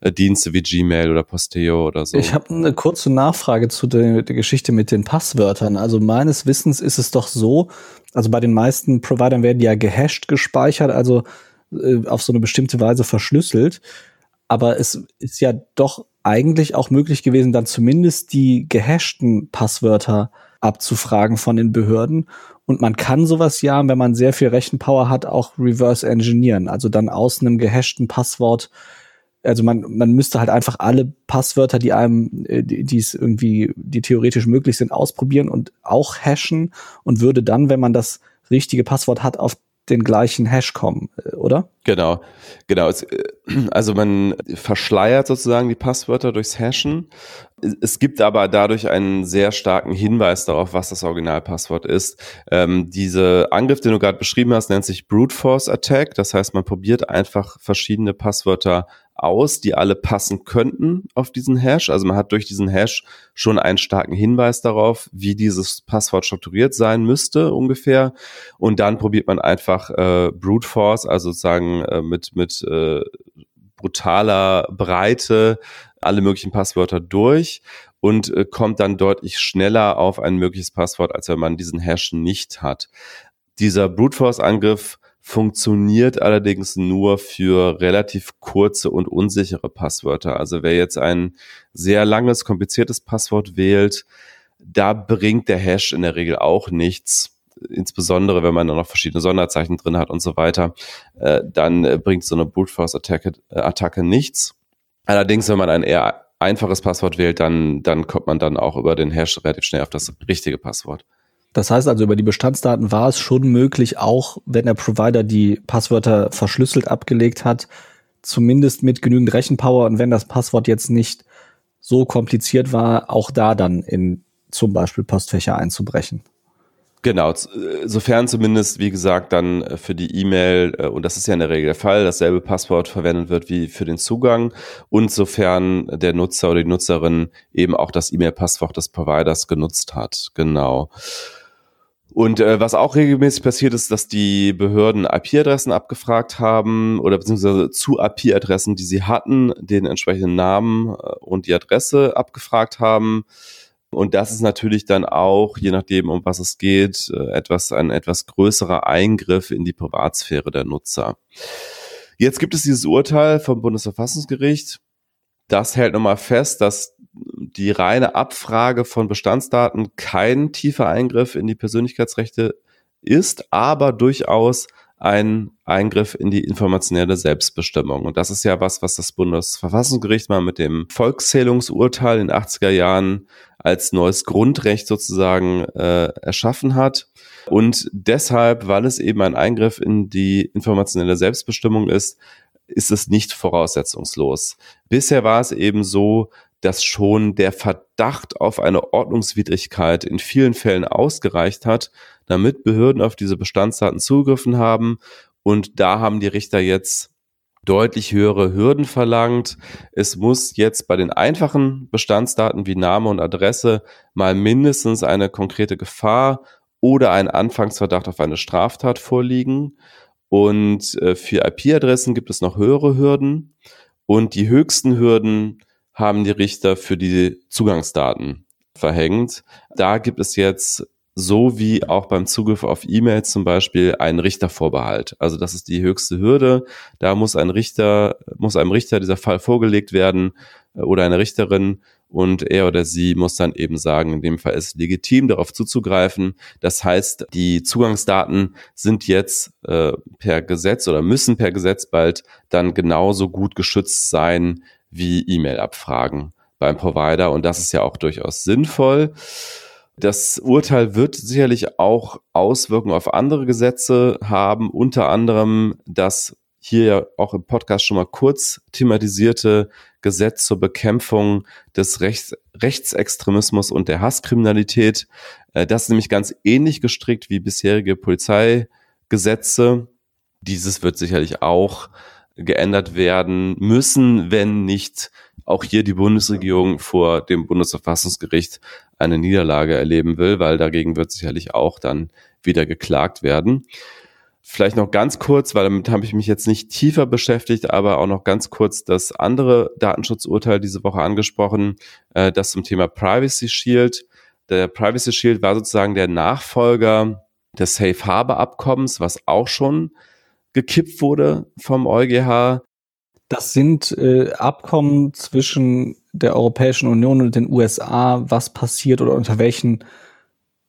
äh, Dienste wie Gmail oder Posteo oder so. Ich habe eine kurze Nachfrage zu der, der, Geschichte mit den Passwörtern. Also meines Wissens ist es doch so, also bei den meisten Providern werden die ja gehasht gespeichert, also äh, auf so eine bestimmte Weise verschlüsselt. Aber es ist ja doch eigentlich auch möglich gewesen, dann zumindest die gehashten Passwörter abzufragen von den Behörden. Und man kann sowas ja, wenn man sehr viel Rechenpower hat, auch reverse engineeren. Also dann aus einem gehashten Passwort also man, man müsste halt einfach alle Passwörter, die einem, äh, die es irgendwie, die theoretisch möglich sind, ausprobieren und auch hashen und würde dann, wenn man das richtige Passwort hat, auf den gleichen Hash kommen, äh, oder? Genau, genau. Äh, also man verschleiert sozusagen die Passwörter durchs Hashen. Es gibt aber dadurch einen sehr starken Hinweis darauf, was das Originalpasswort ist. Ähm, diese Angriff, den du gerade beschrieben hast, nennt sich Brute Force Attack. Das heißt, man probiert einfach verschiedene Passwörter aus, die alle passen könnten auf diesen Hash. Also man hat durch diesen Hash schon einen starken Hinweis darauf, wie dieses Passwort strukturiert sein müsste ungefähr. Und dann probiert man einfach äh, Brute Force, also sozusagen äh, mit, mit äh, brutaler Breite alle möglichen Passwörter durch und äh, kommt dann deutlich schneller auf ein mögliches Passwort, als wenn man diesen Hash nicht hat. Dieser Brute Force Angriff funktioniert allerdings nur für relativ kurze und unsichere Passwörter. Also wer jetzt ein sehr langes, kompliziertes Passwort wählt, da bringt der Hash in der Regel auch nichts. Insbesondere wenn man da noch verschiedene Sonderzeichen drin hat und so weiter, äh, dann äh, bringt so eine Brute Force Attacke, äh, Attacke nichts. Allerdings, wenn man ein eher einfaches Passwort wählt, dann, dann kommt man dann auch über den Hash relativ schnell auf das richtige Passwort. Das heißt also, über die Bestandsdaten war es schon möglich, auch wenn der Provider die Passwörter verschlüsselt abgelegt hat, zumindest mit genügend Rechenpower und wenn das Passwort jetzt nicht so kompliziert war, auch da dann in zum Beispiel Postfächer einzubrechen. Genau, sofern zumindest, wie gesagt, dann äh, für die E-Mail, äh, und das ist ja in der Regel der Fall, dasselbe Passwort verwendet wird wie für den Zugang und sofern der Nutzer oder die Nutzerin eben auch das E-Mail-Passwort des Providers genutzt hat. Genau. Und äh, was auch regelmäßig passiert ist, dass die Behörden IP-Adressen abgefragt haben oder beziehungsweise zu IP-Adressen, die sie hatten, den entsprechenden Namen äh, und die Adresse abgefragt haben. Und das ist natürlich dann auch, je nachdem, um was es geht, äh, etwas, ein etwas größerer Eingriff in die Privatsphäre der Nutzer. Jetzt gibt es dieses Urteil vom Bundesverfassungsgericht. Das hält nochmal fest, dass die reine Abfrage von Bestandsdaten kein tiefer Eingriff in die Persönlichkeitsrechte ist, aber durchaus ein Eingriff in die informationelle Selbstbestimmung. Und das ist ja was, was das Bundesverfassungsgericht mal mit dem Volkszählungsurteil in den 80er Jahren als neues Grundrecht sozusagen äh, erschaffen hat. Und deshalb, weil es eben ein Eingriff in die informationelle Selbstbestimmung ist, ist es nicht voraussetzungslos. Bisher war es eben so, dass schon der Verdacht auf eine Ordnungswidrigkeit in vielen Fällen ausgereicht hat, damit Behörden auf diese Bestandsdaten zugegriffen haben. Und da haben die Richter jetzt deutlich höhere Hürden verlangt. Es muss jetzt bei den einfachen Bestandsdaten wie Name und Adresse mal mindestens eine konkrete Gefahr oder ein Anfangsverdacht auf eine Straftat vorliegen. Und äh, für IP-Adressen gibt es noch höhere Hürden. Und die höchsten Hürden haben die Richter für die Zugangsdaten verhängt. Da gibt es jetzt so wie auch beim Zugriff auf E-Mails zum Beispiel einen Richtervorbehalt. Also das ist die höchste Hürde. Da muss ein Richter, muss einem Richter dieser Fall vorgelegt werden äh, oder eine Richterin und er oder sie muss dann eben sagen, in dem Fall ist es legitim, darauf zuzugreifen. Das heißt, die Zugangsdaten sind jetzt äh, per Gesetz oder müssen per Gesetz bald dann genauso gut geschützt sein wie E-Mail-Abfragen beim Provider und das ist ja auch durchaus sinnvoll. Das Urteil wird sicherlich auch Auswirkungen auf andere Gesetze haben, unter anderem das hier ja auch im Podcast schon mal kurz thematisierte Gesetz zur Bekämpfung des Rechts, Rechtsextremismus und der Hasskriminalität. Äh, das ist nämlich ganz ähnlich gestrickt wie bisherige Polizeigesetze. Dieses wird sicherlich auch geändert werden müssen, wenn nicht auch hier die Bundesregierung vor dem Bundesverfassungsgericht eine Niederlage erleben will, weil dagegen wird sicherlich auch dann wieder geklagt werden. Vielleicht noch ganz kurz, weil damit habe ich mich jetzt nicht tiefer beschäftigt, aber auch noch ganz kurz das andere Datenschutzurteil diese Woche angesprochen, äh, das zum Thema Privacy Shield. Der Privacy Shield war sozusagen der Nachfolger des Safe Harbor Abkommens, was auch schon gekippt wurde vom EuGH. Das sind äh, Abkommen zwischen der Europäischen Union und den USA, was passiert oder unter welchen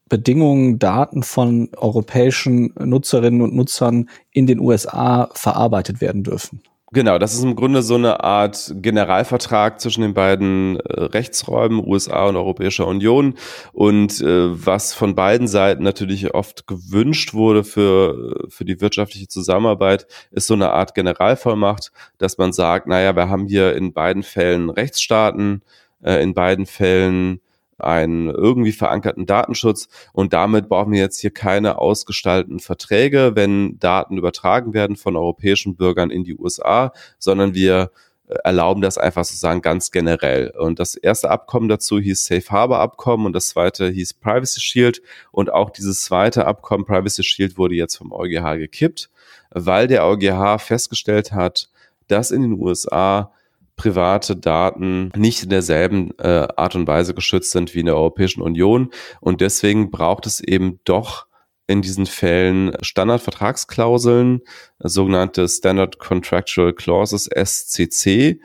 Bedingungen Daten von europäischen Nutzerinnen und Nutzern in den USA verarbeitet werden dürfen. Genau, das ist im Grunde so eine Art Generalvertrag zwischen den beiden äh, Rechtsräumen, USA und Europäischer Union. Und äh, was von beiden Seiten natürlich oft gewünscht wurde für, für die wirtschaftliche Zusammenarbeit, ist so eine Art Generalvollmacht, dass man sagt, naja, wir haben hier in beiden Fällen Rechtsstaaten, äh, in beiden Fällen einen irgendwie verankerten Datenschutz und damit brauchen wir jetzt hier keine ausgestalteten Verträge, wenn Daten übertragen werden von europäischen Bürgern in die USA, sondern wir äh, erlauben das einfach sozusagen ganz generell. Und das erste Abkommen dazu hieß Safe Harbor Abkommen und das zweite hieß Privacy Shield und auch dieses zweite Abkommen Privacy Shield wurde jetzt vom EuGH gekippt, weil der EuGH festgestellt hat, dass in den USA private Daten nicht in derselben äh, Art und Weise geschützt sind wie in der Europäischen Union. Und deswegen braucht es eben doch in diesen Fällen Standardvertragsklauseln, sogenannte Standard Contractual Clauses, SCC.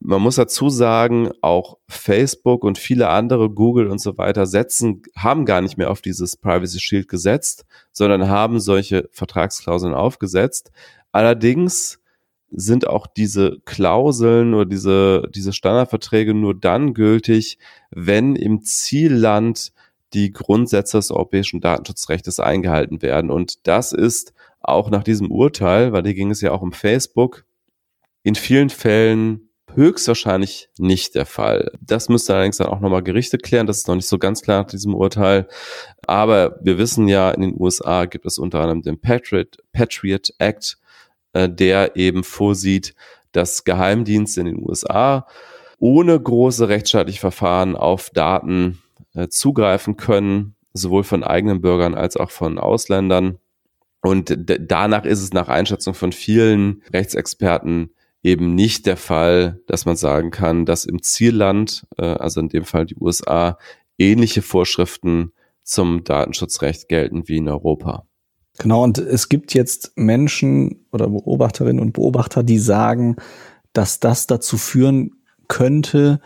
Man muss dazu sagen, auch Facebook und viele andere, Google und so weiter, setzen, haben gar nicht mehr auf dieses Privacy Shield gesetzt, sondern haben solche Vertragsklauseln aufgesetzt. Allerdings sind auch diese Klauseln oder diese, diese Standardverträge nur dann gültig, wenn im Zielland die Grundsätze des europäischen Datenschutzrechts eingehalten werden. Und das ist auch nach diesem Urteil, weil hier ging es ja auch um Facebook, in vielen Fällen höchstwahrscheinlich nicht der Fall. Das müsste allerdings dann auch nochmal Gerichte klären. Das ist noch nicht so ganz klar nach diesem Urteil. Aber wir wissen ja, in den USA gibt es unter anderem den Patriot, Patriot Act, äh, der eben vorsieht, dass Geheimdienste in den USA ohne große rechtsstaatliche Verfahren auf Daten äh, zugreifen können, sowohl von eigenen Bürgern als auch von Ausländern. Und danach ist es nach Einschätzung von vielen Rechtsexperten eben nicht der Fall, dass man sagen kann, dass im Zielland, äh, also in dem Fall die USA, ähnliche Vorschriften zum Datenschutzrecht gelten wie in Europa. Genau, und es gibt jetzt Menschen oder Beobachterinnen und Beobachter, die sagen, dass das dazu führen könnte,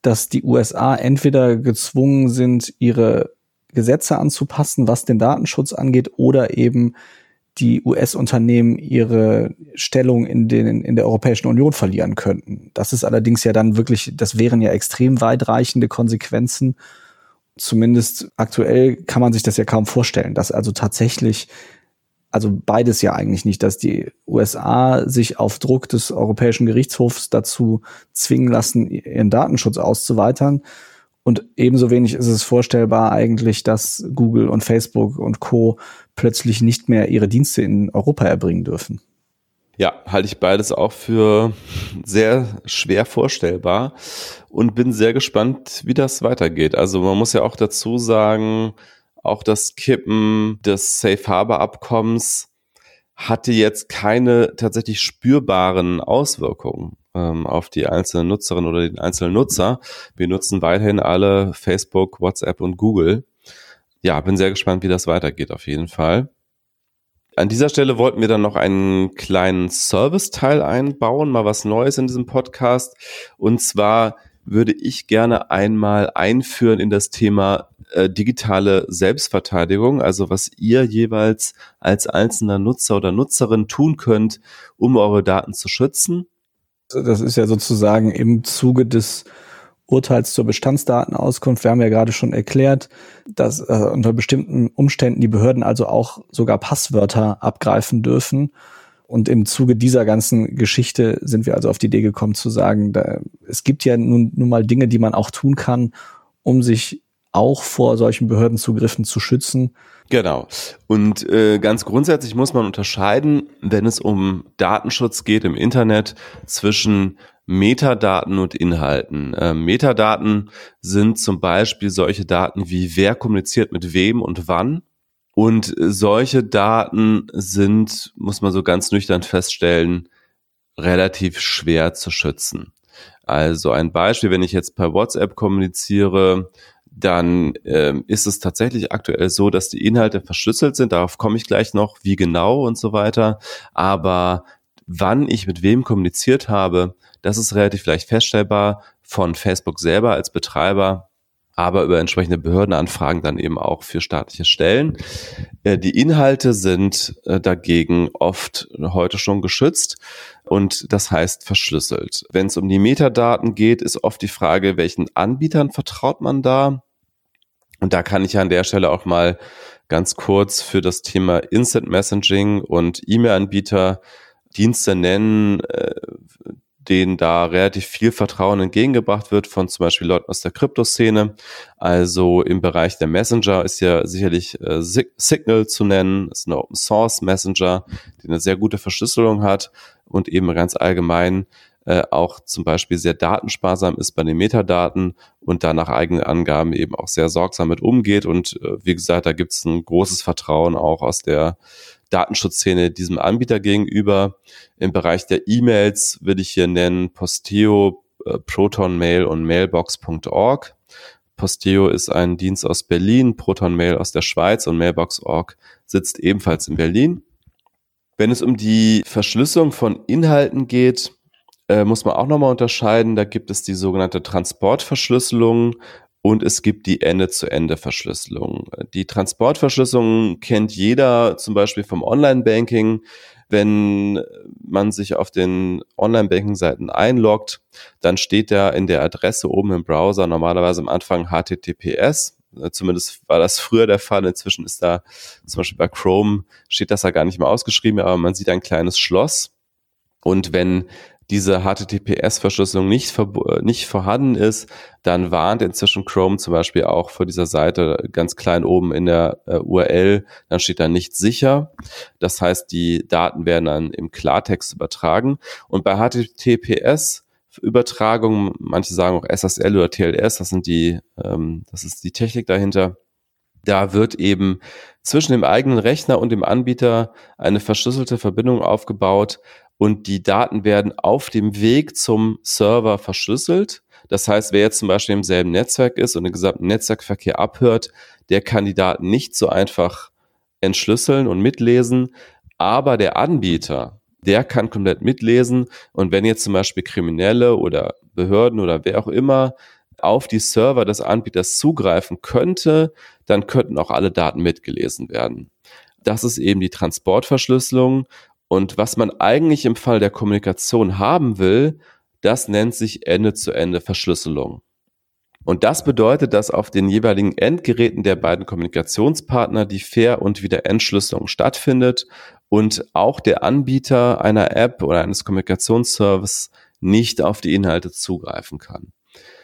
dass die USA entweder gezwungen sind, ihre Gesetze anzupassen, was den Datenschutz angeht, oder eben die US-Unternehmen ihre Stellung in, den, in der Europäischen Union verlieren könnten. Das ist allerdings ja dann wirklich, das wären ja extrem weitreichende Konsequenzen zumindest aktuell kann man sich das ja kaum vorstellen, dass also tatsächlich, also beides ja eigentlich nicht, dass die USA sich auf Druck des Europäischen Gerichtshofs dazu zwingen lassen, ihren Datenschutz auszuweitern. Und ebenso wenig ist es vorstellbar eigentlich, dass Google und Facebook und Co. plötzlich nicht mehr ihre Dienste in Europa erbringen dürfen. Ja, halte ich beides auch für sehr schwer vorstellbar und bin sehr gespannt, wie das weitergeht. Also man muss ja auch dazu sagen, auch das Kippen des Safe Harbor Abkommens hatte jetzt keine tatsächlich spürbaren Auswirkungen ähm, auf die einzelnen Nutzerinnen oder den einzelnen Nutzer. Wir nutzen weiterhin alle Facebook, WhatsApp und Google. Ja, bin sehr gespannt, wie das weitergeht auf jeden Fall. An dieser Stelle wollten wir dann noch einen kleinen Service-Teil einbauen, mal was Neues in diesem Podcast. Und zwar würde ich gerne einmal einführen in das Thema äh, digitale Selbstverteidigung, also was ihr jeweils als einzelner Nutzer oder Nutzerin tun könnt, um eure Daten zu schützen. Das ist ja sozusagen im Zuge des Urteils zur Bestandsdatenauskunft. Wir haben ja gerade schon erklärt, dass äh, unter bestimmten Umständen die Behörden also auch sogar Passwörter abgreifen dürfen. Und im Zuge dieser ganzen Geschichte sind wir also auf die Idee gekommen zu sagen, da, es gibt ja nun, nun mal Dinge, die man auch tun kann, um sich auch vor solchen Behördenzugriffen zu schützen. Genau. Und äh, ganz grundsätzlich muss man unterscheiden, wenn es um Datenschutz geht im Internet, zwischen Metadaten und Inhalten. Äh, Metadaten sind zum Beispiel solche Daten wie wer kommuniziert mit wem und wann. Und solche Daten sind, muss man so ganz nüchtern feststellen, relativ schwer zu schützen. Also ein Beispiel, wenn ich jetzt per WhatsApp kommuniziere, dann ähm, ist es tatsächlich aktuell so, dass die Inhalte verschlüsselt sind. Darauf komme ich gleich noch, wie genau und so weiter. Aber wann ich mit wem kommuniziert habe, das ist relativ leicht feststellbar von Facebook selber als Betreiber, aber über entsprechende Behördenanfragen dann eben auch für staatliche Stellen. Äh, die Inhalte sind äh, dagegen oft heute schon geschützt und das heißt verschlüsselt. Wenn es um die Metadaten geht, ist oft die Frage, welchen Anbietern vertraut man da? Und da kann ich an der Stelle auch mal ganz kurz für das Thema Instant Messaging und E-Mail-Anbieter Dienste nennen, äh, denen da relativ viel Vertrauen entgegengebracht wird von zum Beispiel Leuten aus der Kryptoszene. Also im Bereich der Messenger ist ja sicherlich äh, Signal zu nennen, das ist eine Open Source Messenger, die eine sehr gute Verschlüsselung hat und eben ganz allgemein äh, auch zum Beispiel sehr datensparsam ist bei den Metadaten und da nach eigenen Angaben eben auch sehr sorgsam mit umgeht. Und äh, wie gesagt, da gibt es ein großes Vertrauen auch aus der Datenschutzszene diesem Anbieter gegenüber. Im Bereich der E-Mails würde ich hier nennen Posteo, äh, Proton Mail und Mailbox.org. Posteo ist ein Dienst aus Berlin, Proton Mail aus der Schweiz und Mailbox.org sitzt ebenfalls in Berlin. Wenn es um die Verschlüsselung von Inhalten geht, äh, muss man auch nochmal unterscheiden. Da gibt es die sogenannte Transportverschlüsselung und es gibt die Ende-zu-Ende-Verschlüsselung. Die Transportverschlüsselung kennt jeder zum Beispiel vom Online-Banking. Wenn man sich auf den Online-Banking-Seiten einloggt, dann steht da in der Adresse oben im Browser normalerweise am Anfang HTTPS. Zumindest war das früher der Fall. Inzwischen ist da zum Beispiel bei Chrome steht das da gar nicht mehr ausgeschrieben, aber man sieht ein kleines Schloss. Und wenn diese HTTPS-Verschlüsselung nicht, nicht vorhanden ist, dann warnt inzwischen Chrome zum Beispiel auch vor dieser Seite ganz klein oben in der äh, URL, dann steht da nicht sicher. Das heißt, die Daten werden dann im Klartext übertragen. Und bei HTTPS Übertragung, manche sagen auch SSL oder TLS, das sind die, ähm, das ist die Technik dahinter. Da wird eben zwischen dem eigenen Rechner und dem Anbieter eine verschlüsselte Verbindung aufgebaut, und die Daten werden auf dem Weg zum Server verschlüsselt. Das heißt, wer jetzt zum Beispiel im selben Netzwerk ist und den gesamten Netzwerkverkehr abhört, der kann die Daten nicht so einfach entschlüsseln und mitlesen. Aber der Anbieter, der kann komplett mitlesen. Und wenn jetzt zum Beispiel Kriminelle oder Behörden oder wer auch immer auf die Server des Anbieters zugreifen könnte, dann könnten auch alle Daten mitgelesen werden. Das ist eben die Transportverschlüsselung und was man eigentlich im Fall der Kommunikation haben will, das nennt sich Ende-zu-Ende-Verschlüsselung. Und das bedeutet, dass auf den jeweiligen Endgeräten der beiden Kommunikationspartner die Fair- und Wiederentschlüsselung stattfindet und auch der Anbieter einer App oder eines Kommunikationsservice nicht auf die Inhalte zugreifen kann.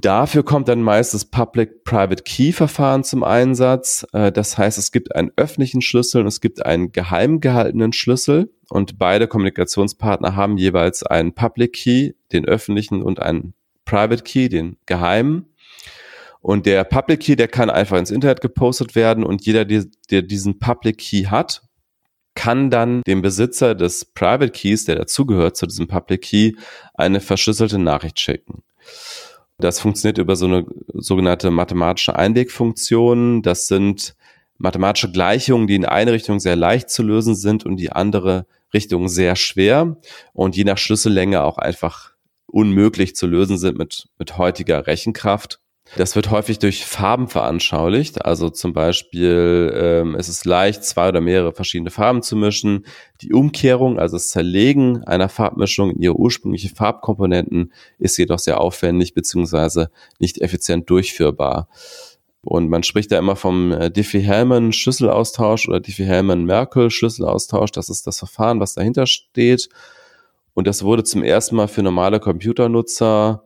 Dafür kommt dann meist das Public-Private Key-Verfahren zum Einsatz. Äh, das heißt, es gibt einen öffentlichen Schlüssel und es gibt einen geheim gehaltenen Schlüssel und beide Kommunikationspartner haben jeweils einen Public Key, den öffentlichen und einen Private Key, den geheimen. Und der Public Key, der kann einfach ins Internet gepostet werden und jeder, der diesen Public Key hat, kann dann dem Besitzer des Private Keys, der dazugehört zu diesem Public Key, eine verschlüsselte Nachricht schicken. Das funktioniert über so eine sogenannte mathematische Einwegfunktion. Das sind mathematische Gleichungen, die in eine Richtung sehr leicht zu lösen sind und die andere Richtung sehr schwer und je nach Schlüssellänge auch einfach unmöglich zu lösen sind mit, mit heutiger Rechenkraft. Das wird häufig durch Farben veranschaulicht. Also zum Beispiel ähm, es ist leicht, zwei oder mehrere verschiedene Farben zu mischen. Die Umkehrung, also das Zerlegen einer Farbmischung in ihre ursprüngliche Farbkomponenten, ist jedoch sehr aufwendig beziehungsweise nicht effizient durchführbar. Und man spricht da immer vom äh, Diffie-Hellman-Schlüsselaustausch oder Diffie-Hellman-Merkel-Schlüsselaustausch. Das ist das Verfahren, was dahinter steht. Und das wurde zum ersten Mal für normale Computernutzer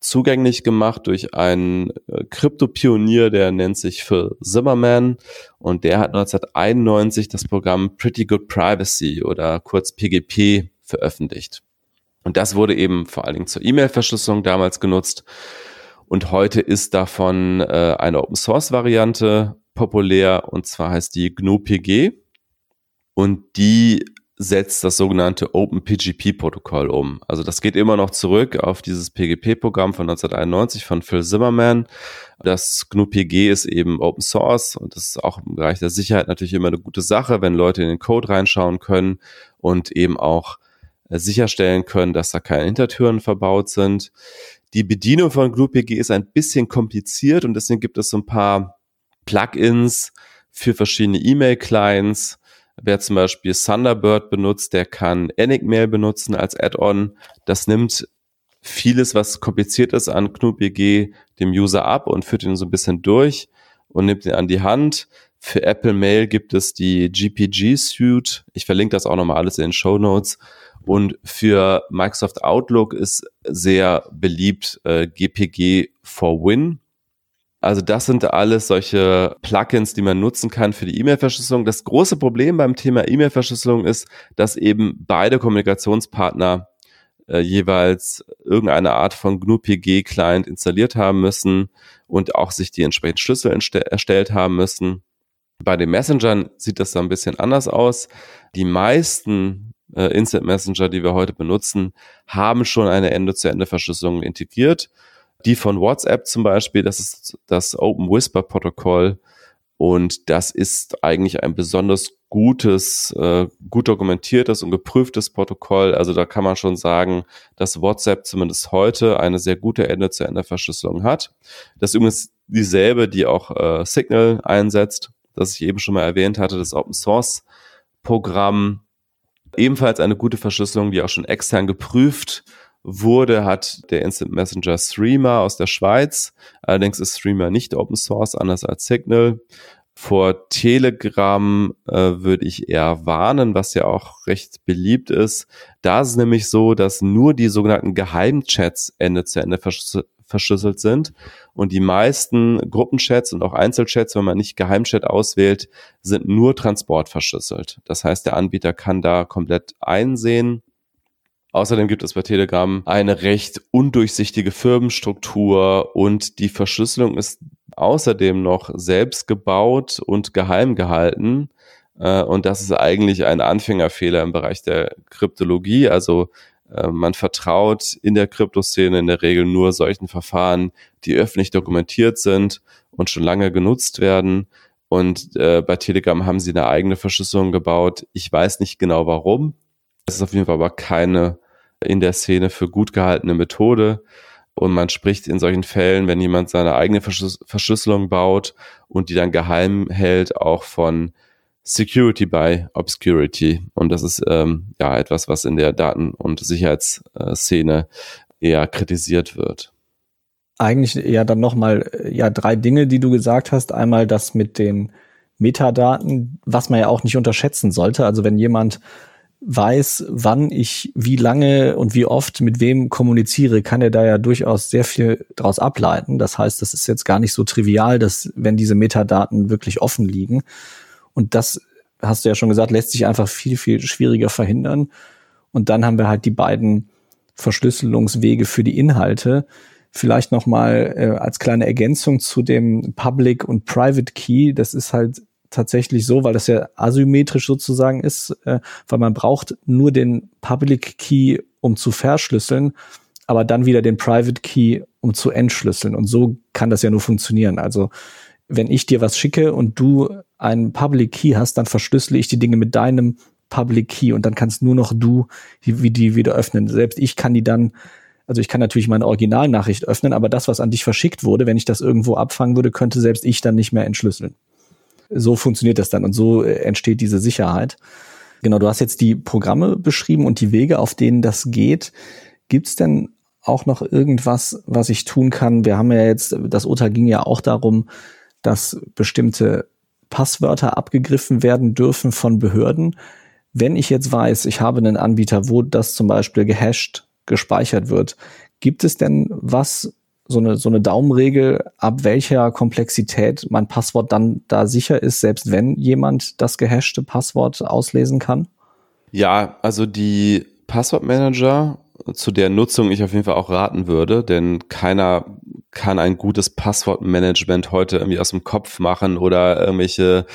zugänglich gemacht durch einen äh, Krypto-Pionier, der nennt sich Phil Zimmerman und der hat 1991 das Programm Pretty Good Privacy oder kurz PGP veröffentlicht. Und das wurde eben vor allen Dingen zur E-Mail-Verschlüsselung damals genutzt. Und heute ist davon äh, eine Open-Source-Variante populär und zwar heißt die GNU-PG. Und die setzt das sogenannte OpenPGP-Protokoll um. Also das geht immer noch zurück auf dieses PGP-Programm von 1991 von Phil Zimmerman. Das GNU-PG ist eben Open Source und das ist auch im Bereich der Sicherheit natürlich immer eine gute Sache, wenn Leute in den Code reinschauen können und eben auch äh, sicherstellen können, dass da keine Hintertüren verbaut sind. Die Bedienung von GNU-PG ist ein bisschen kompliziert und deswegen gibt es so ein paar Plugins für verschiedene E-Mail-Clients, Wer zum Beispiel Thunderbird benutzt, der kann Enigmail benutzen als Add-on. Das nimmt vieles, was kompliziert ist an GNU-PG dem User ab und führt ihn so ein bisschen durch und nimmt ihn an die Hand. Für Apple Mail gibt es die GPG Suite. Ich verlinke das auch nochmal alles in den Show Notes. Und für Microsoft Outlook ist sehr beliebt äh, GPG for Win. Also das sind alles solche Plugins, die man nutzen kann für die E-Mail-Verschlüsselung. Das große Problem beim Thema E-Mail-Verschlüsselung ist, dass eben beide Kommunikationspartner äh, jeweils irgendeine Art von GNU-PG-Client installiert haben müssen und auch sich die entsprechenden Schlüssel erstellt haben müssen. Bei den Messengern sieht das da ein bisschen anders aus. Die meisten äh, Instant Messenger, die wir heute benutzen, haben schon eine Ende-zu-Ende-Verschlüsselung integriert. Die von WhatsApp zum Beispiel, das ist das Open Whisper Protokoll. Und das ist eigentlich ein besonders gutes, äh, gut dokumentiertes und geprüftes Protokoll. Also da kann man schon sagen, dass WhatsApp zumindest heute eine sehr gute Ende-zu-Ende-Verschlüsselung hat. Das ist übrigens dieselbe, die auch äh, Signal einsetzt, das ich eben schon mal erwähnt hatte, das Open Source Programm. Ebenfalls eine gute Verschlüsselung, die auch schon extern geprüft wurde, hat der Instant Messenger Streamer aus der Schweiz. Allerdings ist Streamer nicht Open Source, anders als Signal. Vor Telegram äh, würde ich eher warnen, was ja auch recht beliebt ist. Da ist es nämlich so, dass nur die sogenannten Geheimchats Ende zu Ende verschlüsselt sind. Und die meisten Gruppenchats und auch Einzelchats, wenn man nicht Geheimchat auswählt, sind nur transportverschlüsselt. Das heißt, der Anbieter kann da komplett einsehen, Außerdem gibt es bei Telegram eine recht undurchsichtige Firmenstruktur und die Verschlüsselung ist außerdem noch selbst gebaut und geheim gehalten. Äh, und das ist eigentlich ein Anfängerfehler im Bereich der Kryptologie. Also äh, man vertraut in der Kryptoszene in der Regel nur solchen Verfahren, die öffentlich dokumentiert sind und schon lange genutzt werden. Und äh, bei Telegram haben sie eine eigene Verschlüsselung gebaut. Ich weiß nicht genau warum. Es ist auf jeden Fall aber keine in der Szene für gut gehaltene Methode. Und man spricht in solchen Fällen, wenn jemand seine eigene Verschlüsselung baut und die dann geheim hält, auch von Security by Obscurity. Und das ist ähm, ja etwas, was in der Daten- und Sicherheitsszene eher kritisiert wird. Eigentlich ja dann nochmal ja drei Dinge, die du gesagt hast. Einmal das mit den Metadaten, was man ja auch nicht unterschätzen sollte. Also wenn jemand weiß, wann ich wie lange und wie oft mit wem kommuniziere, kann er da ja durchaus sehr viel daraus ableiten. Das heißt, das ist jetzt gar nicht so trivial, dass wenn diese Metadaten wirklich offen liegen und das hast du ja schon gesagt, lässt sich einfach viel viel schwieriger verhindern. Und dann haben wir halt die beiden Verschlüsselungswege für die Inhalte. Vielleicht noch mal äh, als kleine Ergänzung zu dem Public und Private Key. Das ist halt tatsächlich so, weil das ja asymmetrisch sozusagen ist, äh, weil man braucht nur den Public Key, um zu verschlüsseln, aber dann wieder den Private Key, um zu entschlüsseln. Und so kann das ja nur funktionieren. Also wenn ich dir was schicke und du einen Public Key hast, dann verschlüssele ich die Dinge mit deinem Public Key und dann kannst nur noch du wie die wieder öffnen. Selbst ich kann die dann also ich kann natürlich meine Originalnachricht öffnen, aber das, was an dich verschickt wurde, wenn ich das irgendwo abfangen würde, könnte selbst ich dann nicht mehr entschlüsseln. So funktioniert das dann und so äh, entsteht diese Sicherheit. Genau, du hast jetzt die Programme beschrieben und die Wege, auf denen das geht. Gibt es denn auch noch irgendwas, was ich tun kann? Wir haben ja jetzt, das Urteil ging ja auch darum, dass bestimmte Passwörter abgegriffen werden dürfen von Behörden. Wenn ich jetzt weiß, ich habe einen Anbieter, wo das zum Beispiel gehasht gespeichert wird, gibt es denn was, so eine, so eine Daumenregel, ab welcher Komplexität mein Passwort dann da sicher ist, selbst wenn jemand das gehashte Passwort auslesen kann? Ja, also die Passwortmanager, zu der Nutzung ich auf jeden Fall auch raten würde, denn keiner kann ein gutes Passwortmanagement heute irgendwie aus dem Kopf machen oder irgendwelche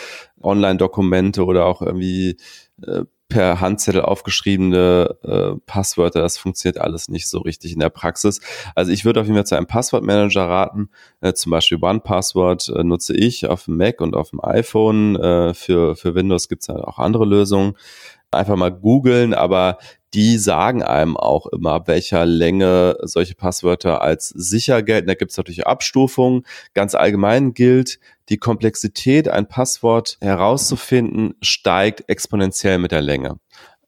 Online-Dokumente oder auch irgendwie äh, per Handzettel aufgeschriebene äh, Passwörter, das funktioniert alles nicht so richtig in der Praxis. Also ich würde auf jeden Fall zu einem Passwortmanager raten, äh, zum Beispiel OnePassword äh, nutze ich auf dem Mac und auf dem iPhone. Äh, für, für Windows gibt es halt auch andere Lösungen. Einfach mal googeln, aber die sagen einem auch immer, welcher Länge solche Passwörter als sicher gelten. Da gibt es natürlich Abstufungen. Ganz allgemein gilt, die Komplexität, ein Passwort herauszufinden, steigt exponentiell mit der Länge.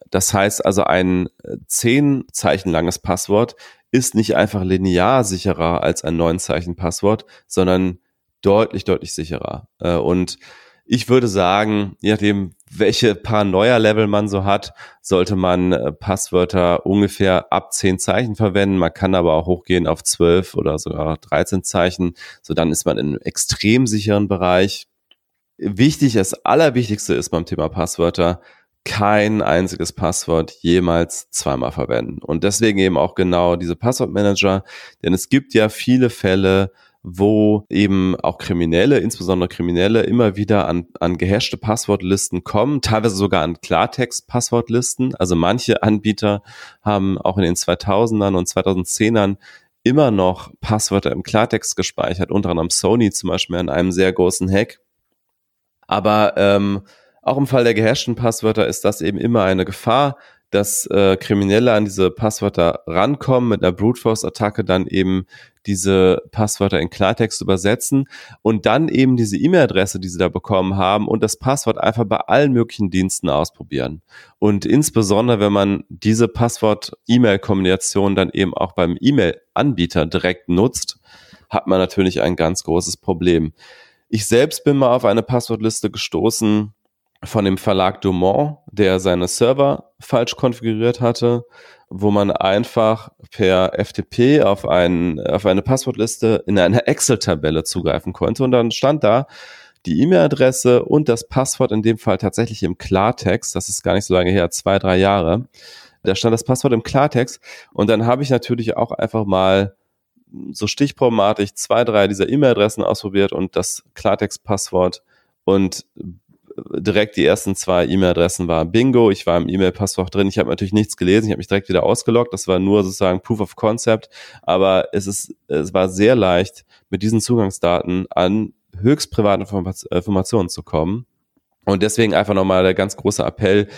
Das heißt also, ein äh, zehn Zeichen langes Passwort ist nicht einfach linear sicherer als ein neun Zeichen Passwort, sondern deutlich, deutlich sicherer. Äh, und ich würde sagen, je nachdem, welche Paranoia-Level man so hat, sollte man äh, Passwörter ungefähr ab 10 Zeichen verwenden. Man kann aber auch hochgehen auf 12 oder sogar 13 Zeichen. So dann ist man in einem extrem sicheren Bereich. Wichtig, das Allerwichtigste ist beim Thema Passwörter, kein einziges Passwort jemals zweimal verwenden. Und deswegen eben auch genau diese Passwortmanager, denn es gibt ja viele Fälle, wo eben auch Kriminelle, insbesondere Kriminelle, immer wieder an, an gehashte Passwortlisten kommen, teilweise sogar an Klartext-Passwortlisten. Also manche Anbieter haben auch in den 2000ern und 2010ern immer noch Passwörter im Klartext gespeichert, unter anderem Sony zum Beispiel in einem sehr großen Hack. Aber ähm, auch im Fall der gehashten Passwörter ist das eben immer eine Gefahr, dass äh, Kriminelle an diese Passwörter rankommen, mit einer Brute Force Attacke dann eben diese Passwörter in Klartext übersetzen und dann eben diese E-Mail-Adresse, die sie da bekommen haben und das Passwort einfach bei allen möglichen Diensten ausprobieren. Und insbesondere, wenn man diese Passwort-E-Mail-Kombination dann eben auch beim E-Mail-Anbieter direkt nutzt, hat man natürlich ein ganz großes Problem. Ich selbst bin mal auf eine Passwortliste gestoßen, von dem Verlag Dumont, der seine Server falsch konfiguriert hatte, wo man einfach per FTP auf, ein, auf eine Passwortliste in einer Excel-Tabelle zugreifen konnte. Und dann stand da die E-Mail-Adresse und das Passwort in dem Fall tatsächlich im Klartext. Das ist gar nicht so lange her, zwei, drei Jahre. Da stand das Passwort im Klartext. Und dann habe ich natürlich auch einfach mal so stichproblematisch zwei, drei dieser E-Mail-Adressen ausprobiert und das Klartext-Passwort und direkt die ersten zwei E-Mail-Adressen waren Bingo, ich war im E-Mail-Passwort drin, ich habe natürlich nichts gelesen, ich habe mich direkt wieder ausgeloggt, das war nur sozusagen Proof of Concept, aber es ist, es war sehr leicht, mit diesen Zugangsdaten an höchst private Informationen zu kommen. Und deswegen einfach nochmal der ganz große Appell,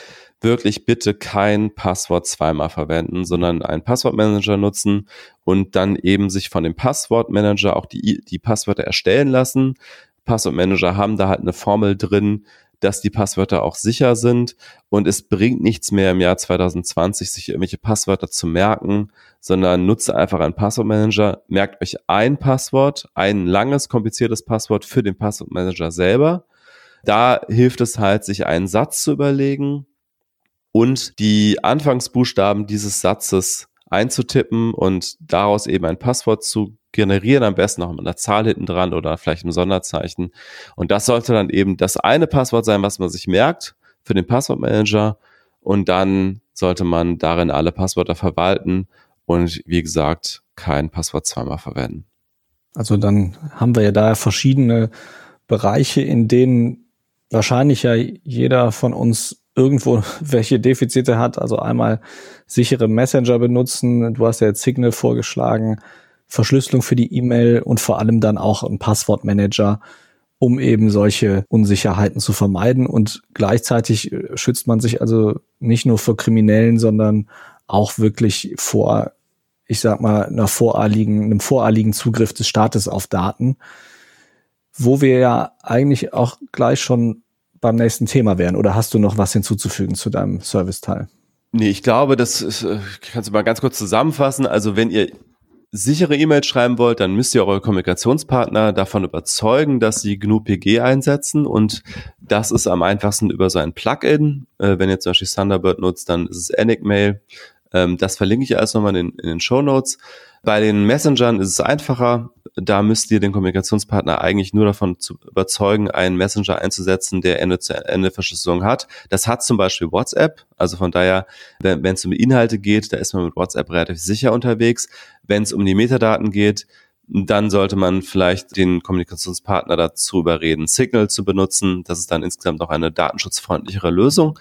wirklich bitte kein Passwort zweimal verwenden, sondern einen Passwortmanager nutzen und dann eben sich von dem Passwortmanager auch die, die Passwörter erstellen lassen. Passwortmanager haben da halt eine Formel drin, dass die Passwörter auch sicher sind und es bringt nichts mehr im Jahr 2020, sich irgendwelche Passwörter zu merken, sondern nutze einfach einen Passwortmanager, merkt euch ein Passwort, ein langes, kompliziertes Passwort für den Passwortmanager selber. Da hilft es halt, sich einen Satz zu überlegen und die Anfangsbuchstaben dieses Satzes einzutippen und daraus eben ein Passwort zu generieren, am besten noch mit einer Zahl hinten dran oder vielleicht einem Sonderzeichen. Und das sollte dann eben das eine Passwort sein, was man sich merkt für den Passwortmanager. Und dann sollte man darin alle Passwörter verwalten und wie gesagt, kein Passwort zweimal verwenden. Also dann haben wir ja da verschiedene Bereiche, in denen wahrscheinlich ja jeder von uns irgendwo welche Defizite hat. Also einmal sichere Messenger benutzen. Du hast ja jetzt Signal vorgeschlagen. Verschlüsselung für die E-Mail und vor allem dann auch ein Passwortmanager, um eben solche Unsicherheiten zu vermeiden. Und gleichzeitig äh, schützt man sich also nicht nur vor Kriminellen, sondern auch wirklich vor ich sag mal, einer voreiligen, einem voreiligen Zugriff des Staates auf Daten, wo wir ja eigentlich auch gleich schon beim nächsten Thema wären. Oder hast du noch was hinzuzufügen zu deinem Serviceteil? Nee, ich glaube, das ist, äh, kannst du mal ganz kurz zusammenfassen. Also wenn ihr sichere E-Mails schreiben wollt, dann müsst ihr eure Kommunikationspartner davon überzeugen, dass sie GNU-PG einsetzen und das ist am einfachsten über so ein Plugin. Äh, wenn ihr zum Beispiel Thunderbird nutzt, dann ist es Enigmail. Ähm, das verlinke ich alles nochmal in, in den Show Notes. Bei den Messengern ist es einfacher. Da müsst ihr den Kommunikationspartner eigentlich nur davon zu überzeugen, einen Messenger einzusetzen, der Ende-zu-Ende-Verschlüsselung hat. Das hat zum Beispiel WhatsApp. Also von daher, wenn es um Inhalte geht, da ist man mit WhatsApp relativ sicher unterwegs. Wenn es um die Metadaten geht, dann sollte man vielleicht den Kommunikationspartner dazu überreden, Signal zu benutzen. Das ist dann insgesamt auch eine datenschutzfreundlichere Lösung.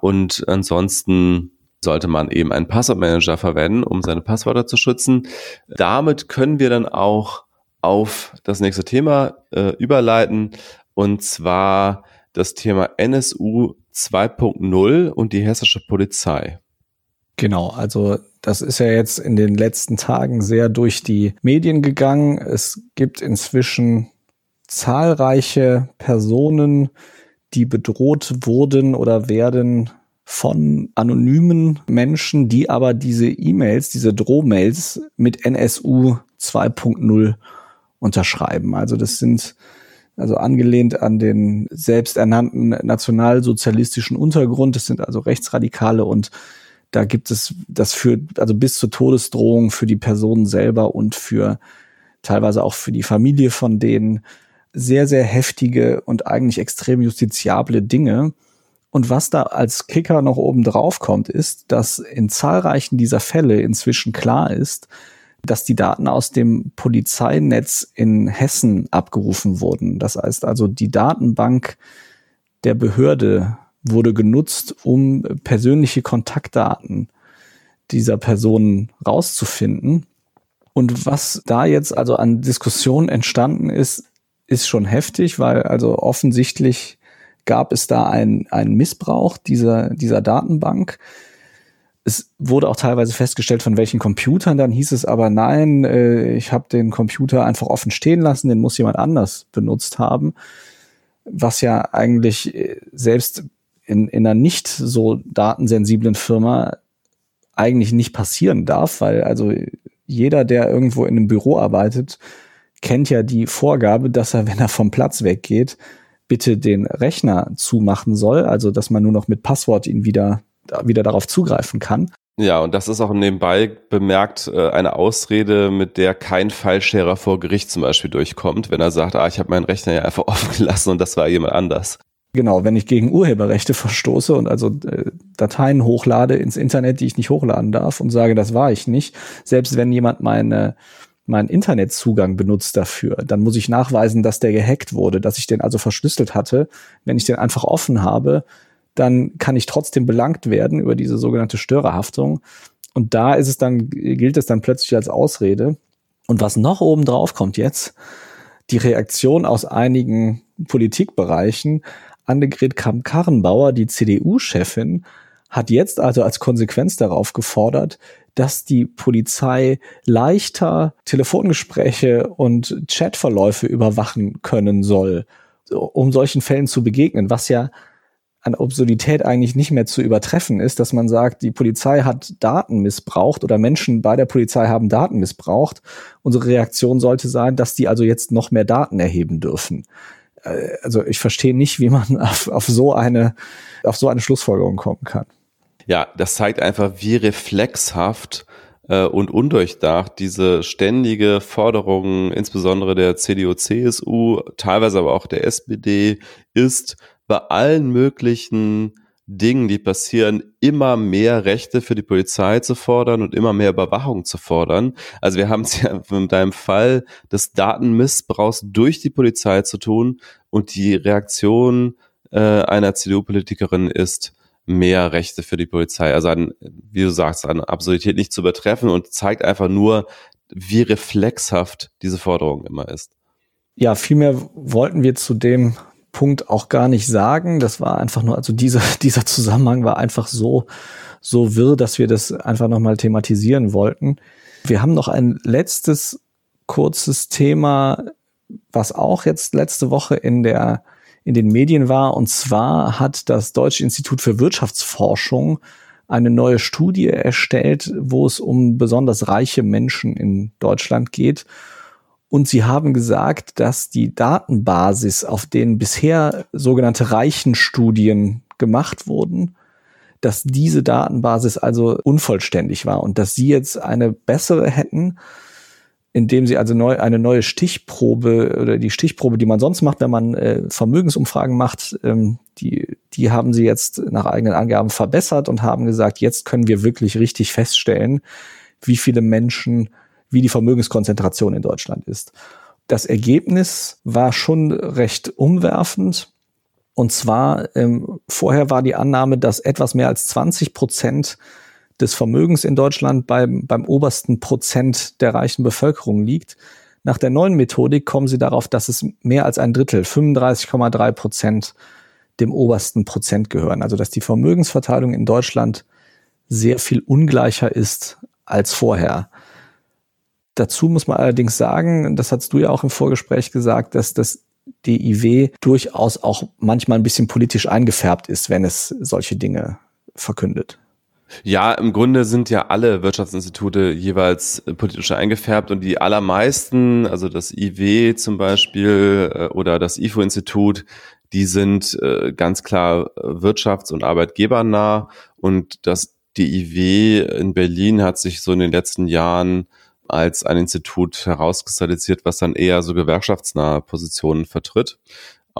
Und ansonsten sollte man eben einen Passwortmanager verwenden, um seine Passwörter zu schützen. Damit können wir dann auch auf das nächste Thema äh, überleiten und zwar das Thema NSU 2.0 und die hessische Polizei. Genau, also das ist ja jetzt in den letzten Tagen sehr durch die Medien gegangen. Es gibt inzwischen zahlreiche Personen, die bedroht wurden oder werden von anonymen Menschen, die aber diese E-Mails, diese Drohmails mit NSU 2.0 unterschreiben. Also das sind also angelehnt an den selbsternannten nationalsozialistischen Untergrund. Das sind also Rechtsradikale und da gibt es das führt also bis zur Todesdrohung für die Personen selber und für teilweise auch für die Familie von denen sehr, sehr heftige und eigentlich extrem justiziable Dinge. Und was da als Kicker noch oben drauf kommt, ist, dass in zahlreichen dieser Fälle inzwischen klar ist, dass die Daten aus dem Polizeinetz in Hessen abgerufen wurden. Das heißt also, die Datenbank der Behörde wurde genutzt, um persönliche Kontaktdaten dieser Personen rauszufinden. Und was da jetzt also an Diskussionen entstanden ist, ist schon heftig, weil also offensichtlich gab es da einen, Missbrauch dieser, dieser Datenbank. Es wurde auch teilweise festgestellt, von welchen Computern. Dann hieß es aber, nein, äh, ich habe den Computer einfach offen stehen lassen, den muss jemand anders benutzt haben. Was ja eigentlich äh, selbst in, in einer nicht so datensensiblen Firma eigentlich nicht passieren darf, weil also jeder, der irgendwo in einem Büro arbeitet, kennt ja die Vorgabe, dass er, wenn er vom Platz weggeht, bitte den Rechner zumachen soll, also dass man nur noch mit Passwort ihn wieder, wieder darauf zugreifen kann. Ja, und das ist auch nebenbei bemerkt äh, eine Ausrede, mit der kein Fallscherer vor Gericht zum Beispiel durchkommt, wenn er sagt, ah, ich habe meinen Rechner ja einfach offen gelassen und das war jemand anders. Genau, wenn ich gegen Urheberrechte verstoße und also äh, Dateien hochlade ins Internet, die ich nicht hochladen darf und sage, das war ich nicht, selbst wenn jemand meine meinen Internetzugang benutzt dafür, dann muss ich nachweisen, dass der gehackt wurde, dass ich den also verschlüsselt hatte. Wenn ich den einfach offen habe, dann kann ich trotzdem belangt werden über diese sogenannte Störerhaftung. Und da ist es dann, gilt es dann plötzlich als Ausrede. Und was noch oben drauf kommt jetzt, die Reaktion aus einigen Politikbereichen. Annegret Kramp-Karrenbauer, die CDU-Chefin, hat jetzt also als Konsequenz darauf gefordert, dass die Polizei leichter Telefongespräche und Chatverläufe überwachen können soll, um solchen Fällen zu begegnen, was ja an Absurdität eigentlich nicht mehr zu übertreffen ist, dass man sagt, die Polizei hat Daten missbraucht oder Menschen bei der Polizei haben Daten missbraucht. Unsere Reaktion sollte sein, dass die also jetzt noch mehr Daten erheben dürfen. Äh, also ich verstehe nicht, wie man auf, auf so eine auf so eine Schlussfolgerung kommen kann. Ja, das zeigt einfach, wie reflexhaft äh, und undurchdacht diese ständige Forderung, insbesondere der CDU, CSU, teilweise aber auch der SPD, ist, bei allen möglichen Dingen, die passieren, immer mehr Rechte für die Polizei zu fordern und immer mehr Überwachung zu fordern. Also wir haben es ja mit deinem Fall des Datenmissbrauchs durch die Polizei zu tun und die Reaktion äh, einer CDU-Politikerin ist, mehr Rechte für die Polizei. Also an, wie du sagst, an Absurdität nicht zu übertreffen und zeigt einfach nur, wie reflexhaft diese Forderung immer ist. Ja, vielmehr wollten wir zu dem Punkt auch gar nicht sagen. Das war einfach nur, also dieser, dieser Zusammenhang war einfach so, so wirr, dass wir das einfach nochmal thematisieren wollten. Wir haben noch ein letztes kurzes Thema, was auch jetzt letzte Woche in der, in den Medien war. Und zwar hat das Deutsche Institut für Wirtschaftsforschung eine neue Studie erstellt, wo es um besonders reiche Menschen in Deutschland geht. Und sie haben gesagt, dass die Datenbasis, auf denen bisher sogenannte Reichenstudien gemacht wurden, dass diese Datenbasis also unvollständig war und dass sie jetzt eine bessere hätten, indem sie also neu, eine neue Stichprobe oder die Stichprobe, die man sonst macht, wenn man äh, Vermögensumfragen macht, ähm, die, die haben sie jetzt nach eigenen Angaben verbessert und haben gesagt, jetzt können wir wirklich richtig feststellen, wie viele Menschen wie die Vermögenskonzentration in Deutschland ist. Das Ergebnis war schon recht umwerfend. Und zwar, ähm, vorher war die Annahme, dass etwas mehr als 20 Prozent des Vermögens in Deutschland beim, beim obersten Prozent der reichen Bevölkerung liegt. Nach der neuen Methodik kommen sie darauf, dass es mehr als ein Drittel, 35,3 Prozent, dem obersten Prozent gehören. Also dass die Vermögensverteilung in Deutschland sehr viel ungleicher ist als vorher. Dazu muss man allerdings sagen, das hast du ja auch im Vorgespräch gesagt, dass das DIW durchaus auch manchmal ein bisschen politisch eingefärbt ist, wenn es solche Dinge verkündet. Ja, im Grunde sind ja alle Wirtschaftsinstitute jeweils politisch eingefärbt und die allermeisten, also das IW zum Beispiel äh, oder das IFO-Institut, die sind äh, ganz klar wirtschafts- und arbeitgebernah und das DIW in Berlin hat sich so in den letzten Jahren als ein Institut herauskristallisiert, was dann eher so gewerkschaftsnahe Positionen vertritt.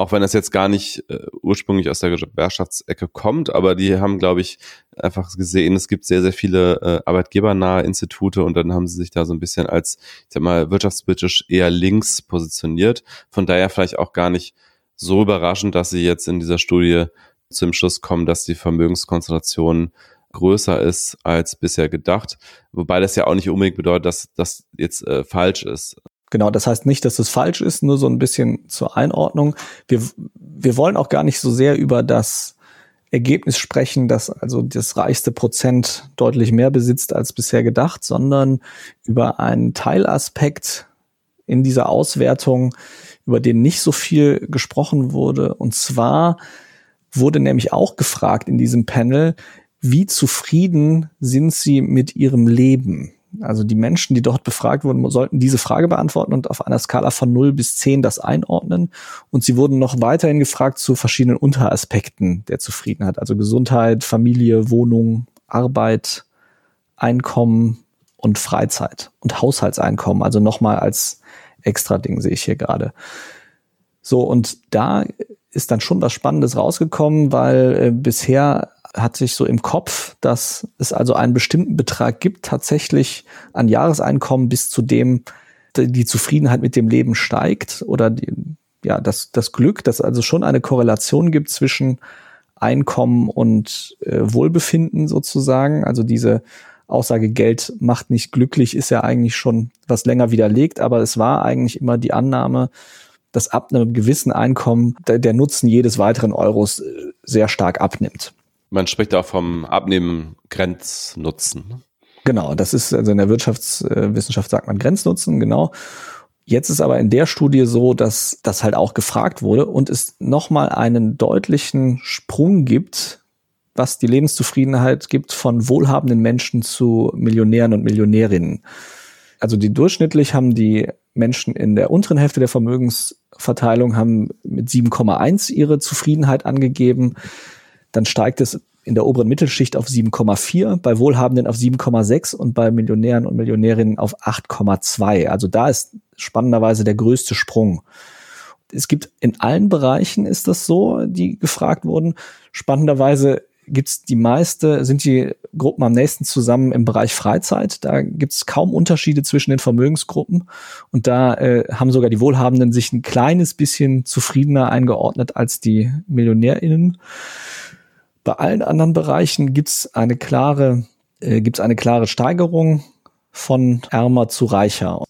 Auch wenn das jetzt gar nicht äh, ursprünglich aus der Gewerkschaftsecke kommt, aber die haben, glaube ich, einfach gesehen, es gibt sehr, sehr viele äh, arbeitgebernahe Institute und dann haben sie sich da so ein bisschen als, ich sag mal, wirtschaftspolitisch eher links positioniert. Von daher vielleicht auch gar nicht so überraschend, dass sie jetzt in dieser Studie zum Schluss kommen, dass die Vermögenskonzentration größer ist als bisher gedacht. Wobei das ja auch nicht unbedingt bedeutet, dass das jetzt äh, falsch ist. Genau, das heißt nicht, dass das falsch ist, nur so ein bisschen zur Einordnung. Wir, wir wollen auch gar nicht so sehr über das Ergebnis sprechen, dass also das reichste Prozent deutlich mehr besitzt als bisher gedacht, sondern über einen Teilaspekt in dieser Auswertung, über den nicht so viel gesprochen wurde. Und zwar wurde nämlich auch gefragt in diesem Panel, wie zufrieden sind sie mit ihrem Leben? Also die Menschen, die dort befragt wurden, sollten diese Frage beantworten und auf einer Skala von 0 bis 10 das einordnen. Und sie wurden noch weiterhin gefragt zu verschiedenen Unteraspekten der Zufriedenheit, also Gesundheit, Familie, Wohnung, Arbeit, Einkommen und Freizeit und Haushaltseinkommen. Also nochmal als extra Ding sehe ich hier gerade. So, und da ist dann schon was Spannendes rausgekommen, weil äh, bisher hat sich so im Kopf, dass es also einen bestimmten Betrag gibt, tatsächlich an Jahreseinkommen, bis zu dem die Zufriedenheit mit dem Leben steigt oder die, ja, das, das Glück, dass also schon eine Korrelation gibt zwischen Einkommen und äh, Wohlbefinden sozusagen. Also diese Aussage, Geld macht nicht glücklich, ist ja eigentlich schon was länger widerlegt, aber es war eigentlich immer die Annahme, dass ab einem gewissen Einkommen der, der Nutzen jedes weiteren Euros äh, sehr stark abnimmt. Man spricht auch vom Abnehmen Grenznutzen. Genau, das ist also in der Wirtschaftswissenschaft sagt man Grenznutzen, genau. Jetzt ist aber in der Studie so, dass das halt auch gefragt wurde und es nochmal einen deutlichen Sprung gibt, was die Lebenszufriedenheit gibt von wohlhabenden Menschen zu Millionären und Millionärinnen. Also die durchschnittlich haben die Menschen in der unteren Hälfte der Vermögensverteilung haben mit 7,1 ihre Zufriedenheit angegeben dann steigt es in der oberen Mittelschicht auf 7,4, bei Wohlhabenden auf 7,6 und bei Millionären und Millionärinnen auf 8,2. Also da ist spannenderweise der größte Sprung. Es gibt in allen Bereichen ist das so, die gefragt wurden. Spannenderweise gibt's die meiste, sind die Gruppen am nächsten zusammen im Bereich Freizeit. Da gibt's kaum Unterschiede zwischen den Vermögensgruppen. Und da äh, haben sogar die Wohlhabenden sich ein kleines bisschen zufriedener eingeordnet als die MillionärInnen. Bei allen anderen Bereichen gibt es eine klare, äh, gibt's eine klare Steigerung von ärmer zu reicher.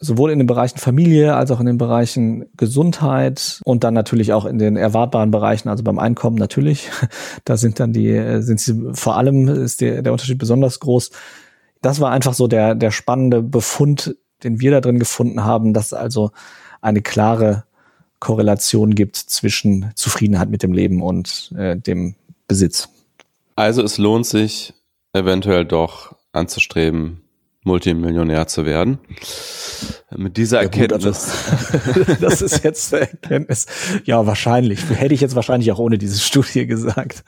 sowohl in den Bereichen Familie als auch in den Bereichen Gesundheit und dann natürlich auch in den erwartbaren Bereichen, also beim Einkommen natürlich. Da sind dann die, äh, sind sie vor allem ist der, der Unterschied besonders groß. Das war einfach so der, der spannende Befund, den wir da drin gefunden haben, dass also eine klare Korrelation gibt zwischen Zufriedenheit mit dem Leben und äh, dem Besitz. Also es lohnt sich eventuell doch anzustreben, Multimillionär zu werden. Mit dieser Erkenntnis. Ja, gut, also, das ist jetzt eine Erkenntnis. Ja, wahrscheinlich. Hätte ich jetzt wahrscheinlich auch ohne diese Studie gesagt.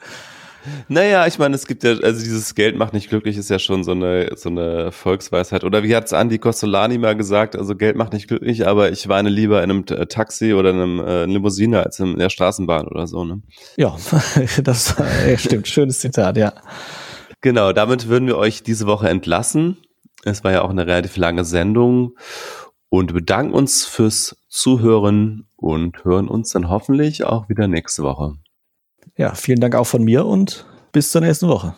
Naja, ich meine, es gibt ja, also dieses Geld macht nicht glücklich, ist ja schon so eine, so eine Volksweisheit. Oder wie hat's Andi Costolani mal gesagt, also Geld macht nicht glücklich, aber ich weine lieber in einem Taxi oder in einem äh, Limousine als in der Straßenbahn oder so, ne? Ja, das äh, stimmt. Schönes Zitat, ja. Genau, damit würden wir euch diese Woche entlassen. Es war ja auch eine relativ lange Sendung und bedanken uns fürs Zuhören und hören uns dann hoffentlich auch wieder nächste Woche. Ja, vielen Dank auch von mir und bis zur nächsten Woche.